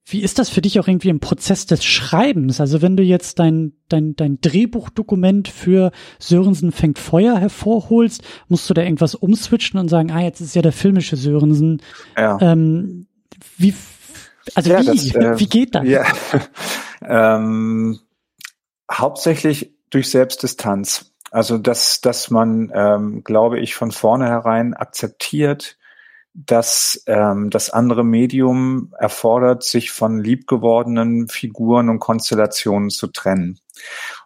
wie ist das für dich auch irgendwie im Prozess des Schreibens? Also wenn du jetzt dein, dein, dein Drehbuchdokument für Sörensen fängt Feuer hervorholst, musst du da irgendwas umswitchen und sagen, ah, jetzt ist ja der filmische Sörensen. Ja. Ähm, wie, also ja, wie, das, äh, wie geht das? Ja. ähm, hauptsächlich durch Selbstdistanz. Also dass, dass man, ähm, glaube ich, von vornherein akzeptiert, dass ähm, das andere Medium erfordert, sich von liebgewordenen Figuren und Konstellationen zu trennen.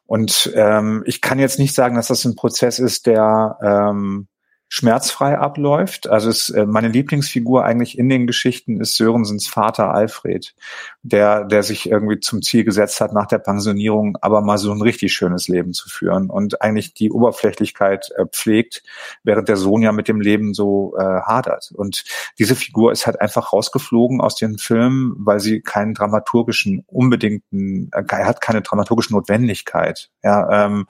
Und ähm, ich kann jetzt nicht sagen, dass das ein Prozess ist, der ähm, schmerzfrei abläuft. Also es, äh, meine Lieblingsfigur eigentlich in den Geschichten ist Sörensens Vater Alfred, der, der sich irgendwie zum Ziel gesetzt hat, nach der Pensionierung aber mal so ein richtig schönes Leben zu führen und eigentlich die Oberflächlichkeit äh, pflegt, während der Sohn ja mit dem Leben so äh, hadert. Und diese Figur ist halt einfach rausgeflogen aus den Filmen, weil sie keinen dramaturgischen unbedingten, äh, er hat keine dramaturgische Notwendigkeit. Ja, ähm,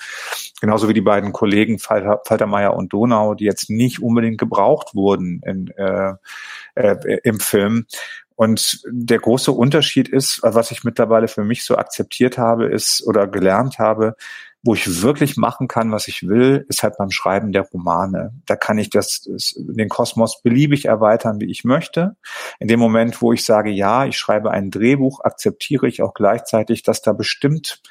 genauso wie die beiden Kollegen Falter, Faltermeier und Donau, die jetzt nicht unbedingt gebraucht wurden in, äh, äh, im Film. Und der große Unterschied ist, was ich mittlerweile für mich so akzeptiert habe, ist oder gelernt habe, wo ich wirklich machen kann, was ich will, ist halt beim Schreiben der Romane. Da kann ich das, den Kosmos beliebig erweitern, wie ich möchte. In dem Moment, wo ich sage, ja, ich schreibe ein Drehbuch, akzeptiere ich auch gleichzeitig, dass da bestimmt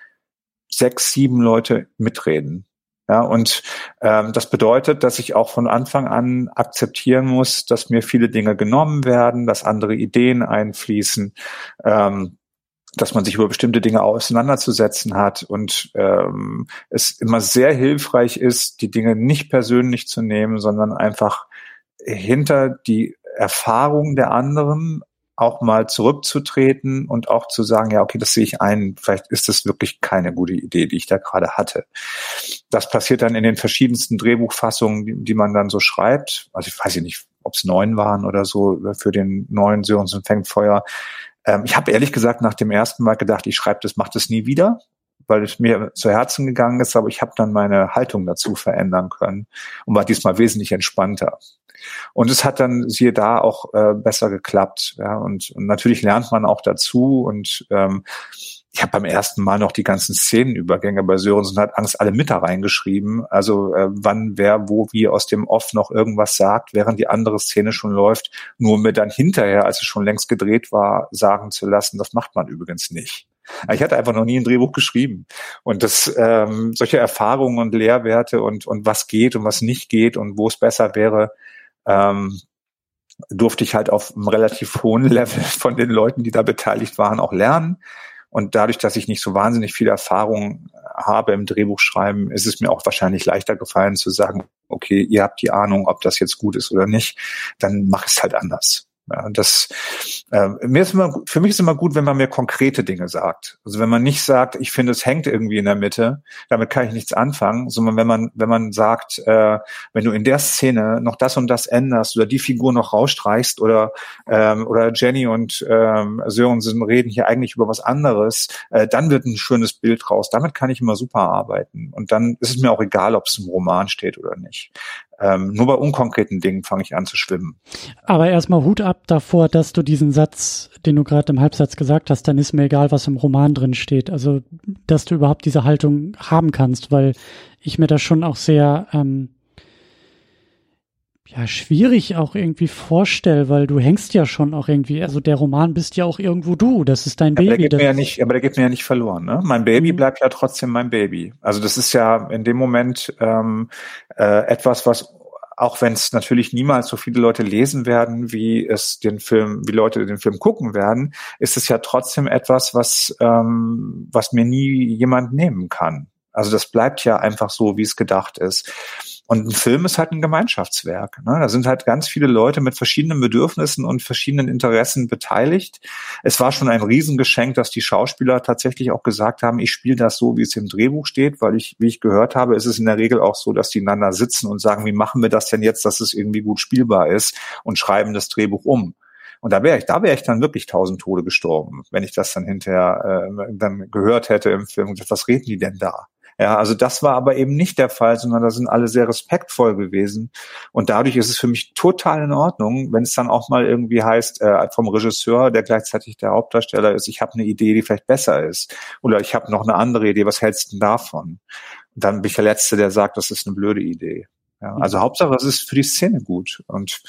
sechs, sieben Leute mitreden. Ja, und ähm, das bedeutet, dass ich auch von Anfang an akzeptieren muss, dass mir viele Dinge genommen werden, dass andere Ideen einfließen, ähm, dass man sich über bestimmte Dinge auseinanderzusetzen hat und ähm, es immer sehr hilfreich ist, die Dinge nicht persönlich zu nehmen, sondern einfach hinter die Erfahrung der anderen auch mal zurückzutreten und auch zu sagen, ja, okay, das sehe ich ein, vielleicht ist das wirklich keine gute Idee, die ich da gerade hatte. Das passiert dann in den verschiedensten Drehbuchfassungen, die, die man dann so schreibt. Also ich weiß nicht, ob es neun waren oder so für den neuen Sörensen fängt Feuer. Ähm, ich habe ehrlich gesagt nach dem ersten Mal gedacht, ich schreibe das, mache das nie wieder weil es mir zu Herzen gegangen ist, aber ich habe dann meine Haltung dazu verändern können und war diesmal wesentlich entspannter. Und es hat dann siehe da auch äh, besser geklappt. Ja, und, und natürlich lernt man auch dazu und ähm, ich habe beim ersten Mal noch die ganzen Szenenübergänge bei Sörensen hat Angst alle mit da reingeschrieben. Also äh, wann, wer, wo, wie aus dem Off noch irgendwas sagt, während die andere Szene schon läuft, nur mir dann hinterher, als es schon längst gedreht war, sagen zu lassen, das macht man übrigens nicht. Ich hatte einfach noch nie ein Drehbuch geschrieben. Und das, ähm, solche Erfahrungen und Lehrwerte und, und was geht und was nicht geht und wo es besser wäre, ähm, durfte ich halt auf einem relativ hohen Level von den Leuten, die da beteiligt waren, auch lernen. Und dadurch, dass ich nicht so wahnsinnig viel Erfahrung habe im Drehbuchschreiben, ist es mir auch wahrscheinlich leichter gefallen zu sagen, okay, ihr habt die Ahnung, ob das jetzt gut ist oder nicht, dann mach es halt anders. Ja, das, äh, mir ist immer, für mich ist immer gut, wenn man mir konkrete Dinge sagt. Also wenn man nicht sagt, ich finde, es hängt irgendwie in der Mitte, damit kann ich nichts anfangen, sondern wenn man, wenn man sagt, äh, wenn du in der Szene noch das und das änderst oder die Figur noch rausstreichst oder, ähm, oder Jenny und ähm, Sörensen reden hier eigentlich über was anderes, äh, dann wird ein schönes Bild raus. Damit kann ich immer super arbeiten. Und dann ist es mir auch egal, ob es im Roman steht oder nicht. Ähm, nur bei unkonkreten Dingen fange ich an zu schwimmen. Aber erstmal Hut ab davor, dass du diesen Satz, den du gerade im Halbsatz gesagt hast, dann ist mir egal, was im Roman drin steht. Also, dass du überhaupt diese Haltung haben kannst, weil ich mir das schon auch sehr ähm, ja schwierig auch irgendwie vorstelle, weil du hängst ja schon auch irgendwie, also der Roman bist ja auch irgendwo du, das ist dein aber Baby. Der geht mir ja nicht, aber der geht mir ja nicht verloren. Ne? Mein Baby mhm. bleibt ja trotzdem mein Baby. Also das ist ja in dem Moment ähm, äh, etwas, was auch wenn es natürlich niemals so viele Leute lesen werden, wie es den Film, wie Leute den Film gucken werden, ist es ja trotzdem etwas, was ähm, was mir nie jemand nehmen kann. Also das bleibt ja einfach so, wie es gedacht ist. Und ein Film ist halt ein Gemeinschaftswerk. Ne? Da sind halt ganz viele Leute mit verschiedenen Bedürfnissen und verschiedenen Interessen beteiligt. Es war schon ein Riesengeschenk, dass die Schauspieler tatsächlich auch gesagt haben, ich spiele das so, wie es im Drehbuch steht, weil ich, wie ich gehört habe, ist es in der Regel auch so, dass die einander sitzen und sagen, wie machen wir das denn jetzt, dass es irgendwie gut spielbar ist und schreiben das Drehbuch um. Und da wäre ich, da wäre ich dann wirklich tausend Tode gestorben, wenn ich das dann hinterher äh, dann gehört hätte im Film. Was reden die denn da? Ja, also das war aber eben nicht der Fall, sondern da sind alle sehr respektvoll gewesen. Und dadurch ist es für mich total in Ordnung, wenn es dann auch mal irgendwie heißt, äh, vom Regisseur, der gleichzeitig der Hauptdarsteller ist, ich habe eine Idee, die vielleicht besser ist. Oder ich habe noch eine andere Idee, was hältst du denn davon? Und dann bin ich der Letzte, der sagt, das ist eine blöde Idee. Ja, also Hauptsache, es ist für die Szene gut. Und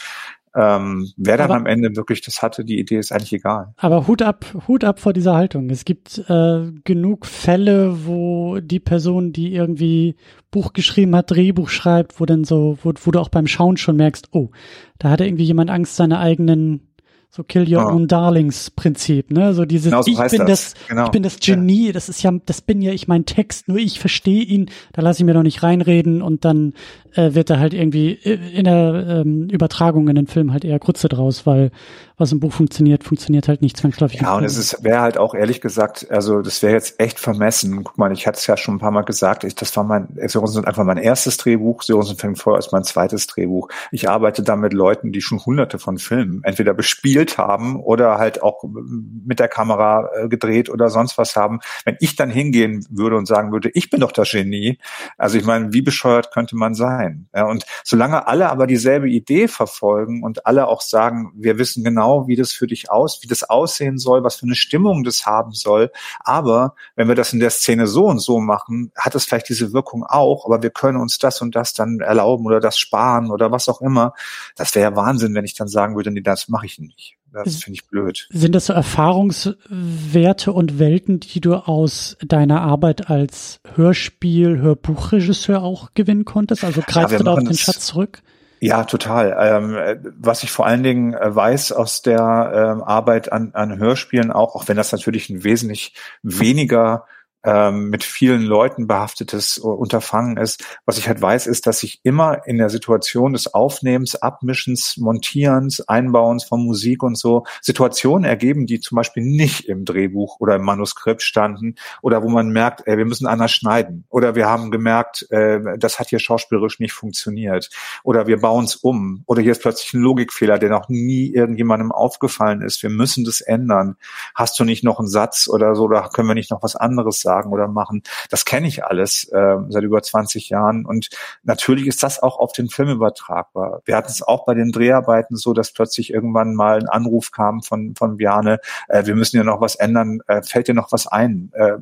ähm, wer dann aber, am Ende wirklich das hatte, die Idee ist eigentlich egal. Aber Hut ab, Hut ab vor dieser Haltung. Es gibt äh, genug Fälle, wo die Person, die irgendwie Buch geschrieben hat, Drehbuch schreibt, wo dann so, wo, wo du auch beim Schauen schon merkst, oh, da hatte irgendwie jemand Angst, seine eigenen so Kill Your oh. Own Darlings Prinzip, ne? So dieses, genau so ich bin das, das genau. ich bin das Genie, das ist ja, das bin ja ich mein Text, nur ich verstehe ihn, da lasse ich mir doch nicht reinreden und dann äh, wird da halt irgendwie in der ähm, Übertragung in den Film halt eher Grütze draus, weil was im Buch funktioniert, funktioniert halt nicht zwangsläufig. Ja, und es ist wäre halt auch ehrlich gesagt, also das wäre jetzt echt vermessen. Guck mal, ich hatte es ja schon ein paar Mal gesagt, ich, das war mein, Serosen sind einfach mein erstes Drehbuch, Serosen fängt vorher als mein zweites Drehbuch. Ich arbeite da mit Leuten, die schon hunderte von Filmen entweder bespielt haben oder halt auch mit der Kamera äh, gedreht oder sonst was haben. Wenn ich dann hingehen würde und sagen würde, ich bin doch das Genie, also ich meine, wie bescheuert könnte man sein? Ja, und solange alle aber dieselbe Idee verfolgen und alle auch sagen, wir wissen genau, genau, wie das für dich aus, wie das aussehen soll, was für eine Stimmung das haben soll. Aber wenn wir das in der Szene so und so machen, hat es vielleicht diese Wirkung auch, aber wir können uns das und das dann erlauben oder das sparen oder was auch immer. Das wäre ja Wahnsinn, wenn ich dann sagen würde, nee, das mache ich nicht. Das finde ich blöd. Sind das so Erfahrungswerte und Welten, die du aus deiner Arbeit als Hörspiel, Hörbuchregisseur auch gewinnen konntest? Also greifst ja, du da auf den Schatz zurück? Ja, total. Ähm, was ich vor allen Dingen äh, weiß aus der ähm, Arbeit an, an Hörspielen auch, auch wenn das natürlich ein wesentlich weniger ähm, mit vielen Leuten behaftetes Unterfangen ist. Was ich halt weiß, ist, dass sich immer in der Situation des Aufnehmens, Abmischens, Montierens, Einbauens von Musik und so Situationen ergeben, die zum Beispiel nicht im Drehbuch oder im Manuskript standen oder wo man merkt, ey, wir müssen anders schneiden oder wir haben gemerkt, äh, das hat hier schauspielerisch nicht funktioniert oder wir bauen es um oder hier ist plötzlich ein Logikfehler, der noch nie irgendjemandem aufgefallen ist. Wir müssen das ändern. Hast du nicht noch einen Satz oder so, oder können wir nicht noch was anderes sagen? Sagen oder machen. Das kenne ich alles äh, seit über 20 Jahren und natürlich ist das auch auf den Film übertragbar. Wir hatten es auch bei den Dreharbeiten so, dass plötzlich irgendwann mal ein Anruf kam von von Bjarne, äh, wir müssen ja noch was ändern, äh, fällt dir noch was ein äh,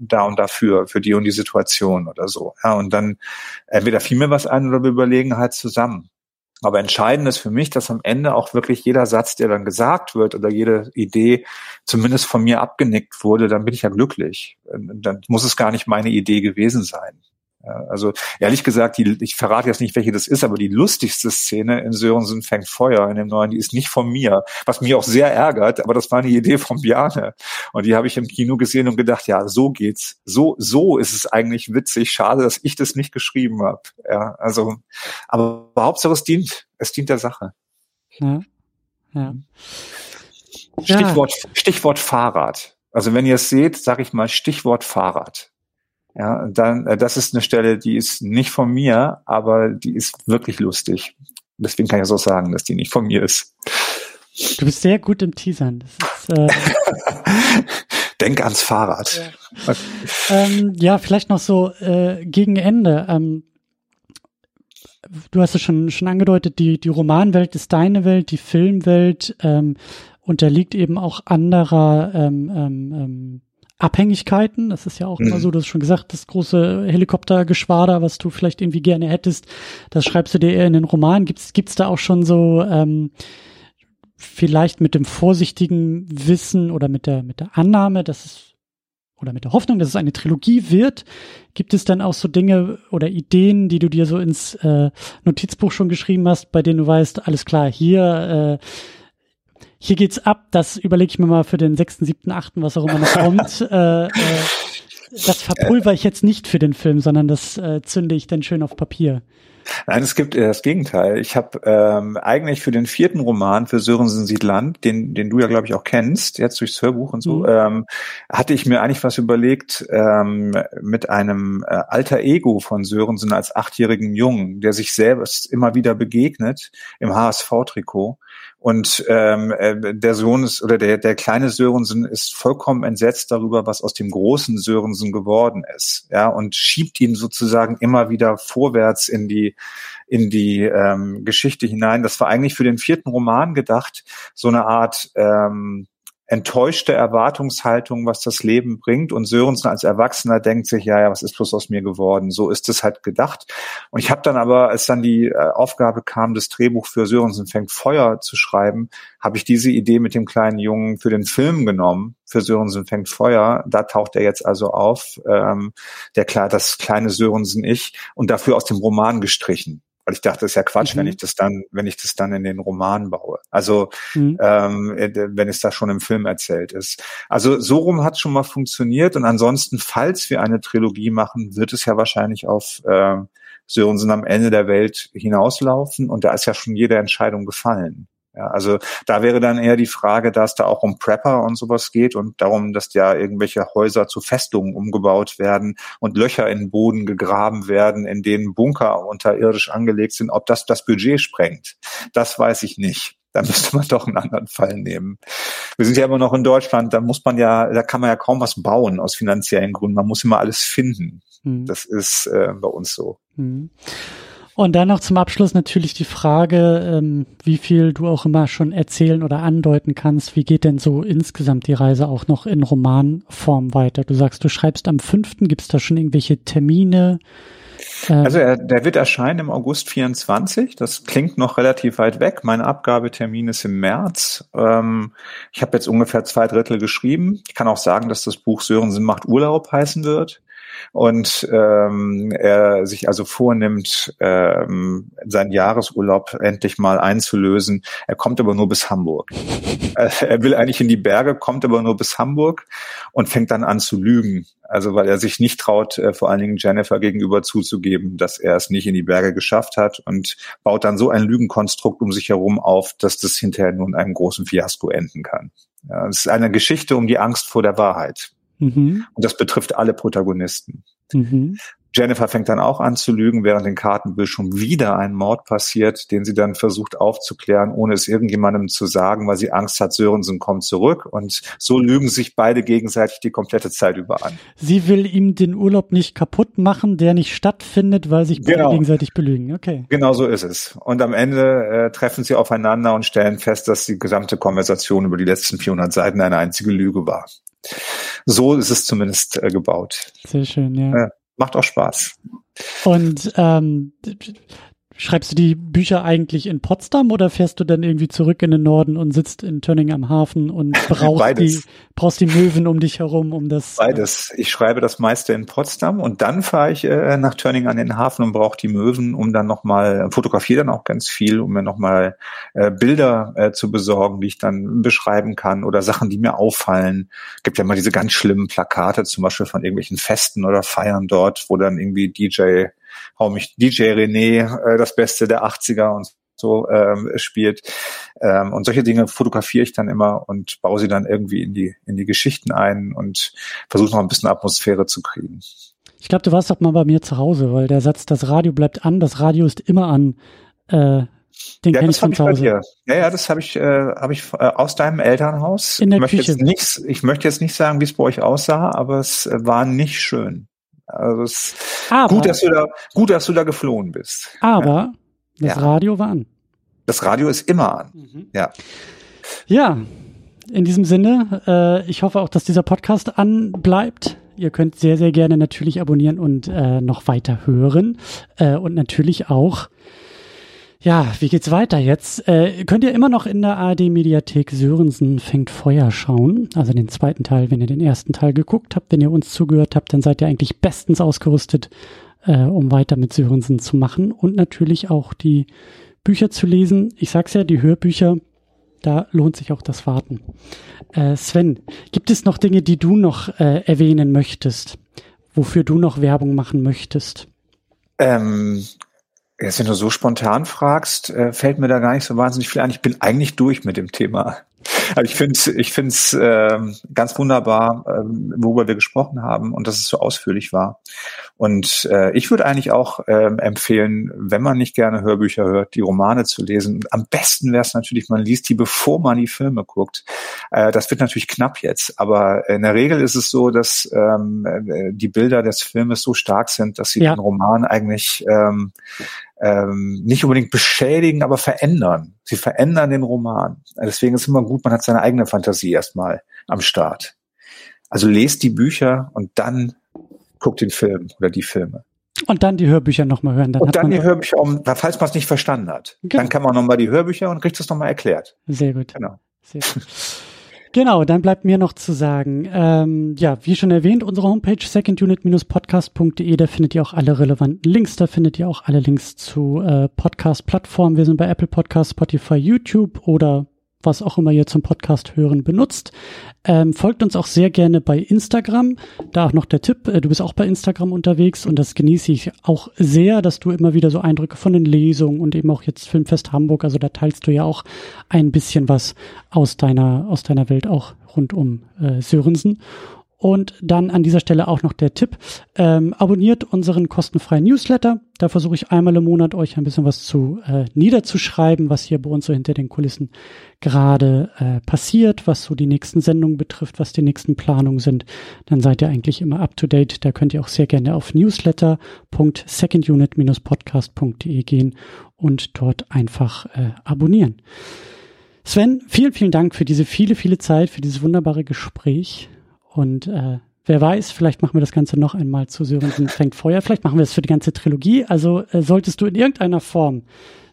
da und dafür für die und die Situation oder so. Ja, und dann entweder fiel mir was ein oder wir überlegen halt zusammen. Aber entscheidend ist für mich, dass am Ende auch wirklich jeder Satz, der dann gesagt wird oder jede Idee zumindest von mir abgenickt wurde, dann bin ich ja glücklich. Dann muss es gar nicht meine Idee gewesen sein. Ja, also ehrlich gesagt, die, ich verrate jetzt nicht, welche das ist, aber die lustigste Szene in Sörensen fängt Feuer in dem neuen, die ist nicht von mir, was mich auch sehr ärgert, aber das war eine Idee von Bjarne. Und die habe ich im Kino gesehen und gedacht, ja, so geht's. So, so ist es eigentlich witzig. Schade, dass ich das nicht geschrieben habe. Ja, also, aber Hauptsache es dient, es dient der Sache. Ja. ja. Stichwort, Stichwort Fahrrad. Also wenn ihr es seht, sage ich mal Stichwort Fahrrad. Ja, dann, äh, das ist eine Stelle, die ist nicht von mir, aber die ist wirklich lustig. Deswegen kann ich so sagen, dass die nicht von mir ist. Du bist sehr gut im Teasern. Ist, äh Denk ans Fahrrad. Ja, ähm, ja vielleicht noch so äh, gegen Ende. Ähm, du hast es schon, schon angedeutet, die, die Romanwelt ist deine Welt, die Filmwelt ähm, unterliegt eben auch anderer ähm, ähm, ähm Abhängigkeiten. Das ist ja auch mhm. immer so, du hast schon gesagt, das große Helikoptergeschwader, was du vielleicht irgendwie gerne hättest, das schreibst du dir eher in den Roman. Gibt's gibt's da auch schon so ähm, vielleicht mit dem vorsichtigen Wissen oder mit der mit der Annahme, dass es oder mit der Hoffnung, dass es eine Trilogie wird, gibt es dann auch so Dinge oder Ideen, die du dir so ins äh, Notizbuch schon geschrieben hast, bei denen du weißt, alles klar, hier äh, hier geht's ab, das überlege ich mir mal für den sechsten, siebten, achten, was auch immer noch kommt. äh, äh, das verpulver ich jetzt nicht für den Film, sondern das äh, zünde ich dann schön auf Papier. Nein, es gibt das Gegenteil. Ich habe ähm, eigentlich für den vierten Roman für Sörensen sieht Land, den, den du ja glaube ich auch kennst, jetzt durchs Hörbuch und so, mhm. ähm, hatte ich mir eigentlich was überlegt ähm, mit einem äh, alter Ego von Sörensen als achtjährigen Jungen, der sich selbst immer wieder begegnet im HSV-Trikot und ähm, äh, der Sohn ist oder der, der kleine Sörensen ist vollkommen entsetzt darüber, was aus dem großen Sörensen geworden ist. Ja, und schiebt ihn sozusagen immer wieder vorwärts in die in die ähm, Geschichte hinein. Das war eigentlich für den vierten Roman gedacht, so eine Art ähm, enttäuschte Erwartungshaltung, was das Leben bringt. Und Sörensen als Erwachsener denkt sich, ja, ja, was ist bloß aus mir geworden? So ist es halt gedacht. Und ich habe dann aber, als dann die äh, Aufgabe kam, das Drehbuch für Sörensen fängt Feuer zu schreiben, habe ich diese Idee mit dem kleinen Jungen für den Film genommen. Für Sörensen fängt Feuer. Da taucht er jetzt also auf, ähm, der das kleine Sörensen ich und dafür aus dem Roman gestrichen weil ich dachte, das ist ja Quatsch, mhm. wenn ich das dann, wenn ich das dann in den Roman baue. Also mhm. ähm, äh, wenn es da schon im Film erzählt ist. Also so rum hat schon mal funktioniert und ansonsten, falls wir eine Trilogie machen, wird es ja wahrscheinlich auf äh, Sörensen am Ende der Welt hinauslaufen und da ist ja schon jede Entscheidung gefallen. Ja, also da wäre dann eher die Frage, dass da auch um Prepper und sowas geht und darum, dass ja irgendwelche Häuser zu Festungen umgebaut werden und Löcher in den Boden gegraben werden, in denen Bunker unterirdisch angelegt sind. Ob das das Budget sprengt, das weiß ich nicht. Da müsste man doch einen anderen Fall nehmen. Wir sind ja immer noch in Deutschland, da muss man ja, da kann man ja kaum was bauen aus finanziellen Gründen. Man muss immer alles finden. Hm. Das ist äh, bei uns so. Hm. Und dann noch zum Abschluss natürlich die Frage, ähm, wie viel du auch immer schon erzählen oder andeuten kannst. Wie geht denn so insgesamt die Reise auch noch in Romanform weiter? Du sagst, du schreibst am fünften. Gibt es da schon irgendwelche Termine? Ähm, also er, der wird erscheinen im August 24. Das klingt noch relativ weit weg. Mein Abgabetermin ist im März. Ähm, ich habe jetzt ungefähr zwei Drittel geschrieben. Ich kann auch sagen, dass das Buch Sörensen macht Urlaub heißen wird und ähm, er sich also vornimmt, ähm, seinen Jahresurlaub endlich mal einzulösen. Er kommt aber nur bis Hamburg. er will eigentlich in die Berge, kommt aber nur bis Hamburg und fängt dann an zu lügen. Also weil er sich nicht traut, äh, vor allen Dingen Jennifer gegenüber zuzugeben, dass er es nicht in die Berge geschafft hat und baut dann so ein Lügenkonstrukt um sich herum auf, dass das hinterher nur in einem großen Fiasko enden kann. Ja, es ist eine Geschichte um die Angst vor der Wahrheit. Mhm. Und das betrifft alle Protagonisten. Mhm. Jennifer fängt dann auch an zu lügen, während in Kartenbill schon wieder ein Mord passiert, den sie dann versucht aufzuklären, ohne es irgendjemandem zu sagen, weil sie Angst hat, Sörensen kommt zurück. Und so lügen sich beide gegenseitig die komplette Zeit über an. Sie will ihm den Urlaub nicht kaputt machen, der nicht stattfindet, weil sich beide genau. gegenseitig belügen. Okay. Genau so ist es. Und am Ende äh, treffen sie aufeinander und stellen fest, dass die gesamte Konversation über die letzten 400 Seiten eine einzige Lüge war. So ist es zumindest äh, gebaut. Sehr schön, ja. Äh, macht auch Spaß. Und ähm, Schreibst du die Bücher eigentlich in Potsdam oder fährst du dann irgendwie zurück in den Norden und sitzt in Tönning am Hafen und brauchst die, brauchst die Möwen um dich herum, um das? Äh, Beides. Ich schreibe das meiste in Potsdam und dann fahre ich äh, nach Tönning an den Hafen und brauche die Möwen, um dann nochmal, fotografiere dann auch ganz viel, um mir nochmal äh, Bilder äh, zu besorgen, die ich dann beschreiben kann oder Sachen, die mir auffallen. Gibt ja mal diese ganz schlimmen Plakate, zum Beispiel von irgendwelchen Festen oder Feiern dort, wo dann irgendwie DJ hau mich DJ René, äh, das Beste der 80er und so ähm, spielt. Ähm, und solche Dinge fotografiere ich dann immer und baue sie dann irgendwie in die, in die Geschichten ein und versuche noch ein bisschen Atmosphäre zu kriegen. Ich glaube, du warst doch mal bei mir zu Hause, weil der Satz, das Radio bleibt an, das Radio ist immer an, äh, den ja, kenne ich von zu Hause. Ja, ja, das habe ich, äh, hab ich äh, aus deinem Elternhaus. In der ich möchte Küche. Jetzt nicht, ich möchte jetzt nicht sagen, wie es bei euch aussah, aber es äh, war nicht schön. Also es aber, gut, dass du da, gut, dass du da geflohen bist. Aber ja. das Radio war an. Das Radio ist immer an. Mhm. Ja. Ja. In diesem Sinne, äh, ich hoffe auch, dass dieser Podcast anbleibt. Ihr könnt sehr, sehr gerne natürlich abonnieren und äh, noch weiter hören. Äh, und natürlich auch ja, wie geht's weiter jetzt? Äh, könnt ihr immer noch in der ARD-Mediathek Sörensen fängt Feuer schauen. Also den zweiten Teil, wenn ihr den ersten Teil geguckt habt, wenn ihr uns zugehört habt, dann seid ihr eigentlich bestens ausgerüstet, äh, um weiter mit Sörensen zu machen und natürlich auch die Bücher zu lesen. Ich sag's ja, die Hörbücher, da lohnt sich auch das Warten. Äh, Sven, gibt es noch Dinge, die du noch äh, erwähnen möchtest? Wofür du noch Werbung machen möchtest? Ähm, Jetzt, wenn du so spontan fragst, äh, fällt mir da gar nicht so wahnsinnig viel ein. Ich bin eigentlich durch mit dem Thema. Also ich finde es ich find's, äh, ganz wunderbar, äh, worüber wir gesprochen haben und dass es so ausführlich war. Und äh, ich würde eigentlich auch äh, empfehlen, wenn man nicht gerne Hörbücher hört, die Romane zu lesen. Am besten wäre es natürlich, man liest die, bevor man die Filme guckt. Äh, das wird natürlich knapp jetzt, aber in der Regel ist es so, dass ähm, äh, die Bilder des Filmes so stark sind, dass sie ja. den Roman eigentlich ähm, ähm, nicht unbedingt beschädigen, aber verändern. Sie verändern den Roman. Deswegen ist es immer gut, man hat seine eigene Fantasie erstmal am Start. Also lest die Bücher und dann guckt den Film oder die Filme. Und dann die Hörbücher nochmal hören. Dann und dann die Hörbücher, um, falls man es nicht verstanden hat. Genau. Dann kann man nochmal die Hörbücher und kriegt es nochmal erklärt. Sehr gut. Genau. Sehr gut. Genau, dann bleibt mir noch zu sagen, ähm, ja, wie schon erwähnt, unsere Homepage secondunit-podcast.de, da findet ihr auch alle relevanten Links, da findet ihr auch alle Links zu äh, Podcast-Plattformen. Wir sind bei Apple Podcast, Spotify, YouTube oder was auch immer ihr zum Podcast hören benutzt. Ähm, folgt uns auch sehr gerne bei Instagram. Da auch noch der Tipp, äh, du bist auch bei Instagram unterwegs und das genieße ich auch sehr, dass du immer wieder so Eindrücke von den Lesungen und eben auch jetzt Filmfest Hamburg, also da teilst du ja auch ein bisschen was aus deiner, aus deiner Welt auch rund um äh, Sörensen. Und dann an dieser Stelle auch noch der Tipp, ähm, abonniert unseren kostenfreien Newsletter. Da versuche ich einmal im Monat euch ein bisschen was zu äh, niederzuschreiben, was hier bei uns so hinter den Kulissen gerade äh, passiert, was so die nächsten Sendungen betrifft, was die nächsten Planungen sind. Dann seid ihr eigentlich immer up to date. Da könnt ihr auch sehr gerne auf newsletter.secondunit-podcast.de gehen und dort einfach äh, abonnieren. Sven, vielen, vielen Dank für diese viele, viele Zeit, für dieses wunderbare Gespräch. Und äh, wer weiß, vielleicht machen wir das Ganze noch einmal zu Sörensen fängt Feuer. Vielleicht machen wir es für die ganze Trilogie. Also äh, solltest du in irgendeiner Form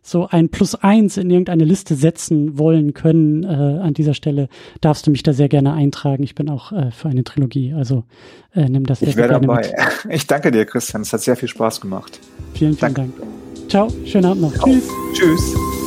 so ein Plus eins in irgendeine Liste setzen wollen können, äh, an dieser Stelle darfst du mich da sehr gerne eintragen. Ich bin auch äh, für eine Trilogie. Also äh, nimm das ich sehr gerne dabei. mit. Ich danke dir, Christian. Es hat sehr viel Spaß gemacht. Vielen, vielen danke. Dank. Ciao, schönen Abend noch. Ciao. Tschüss. Tschüss.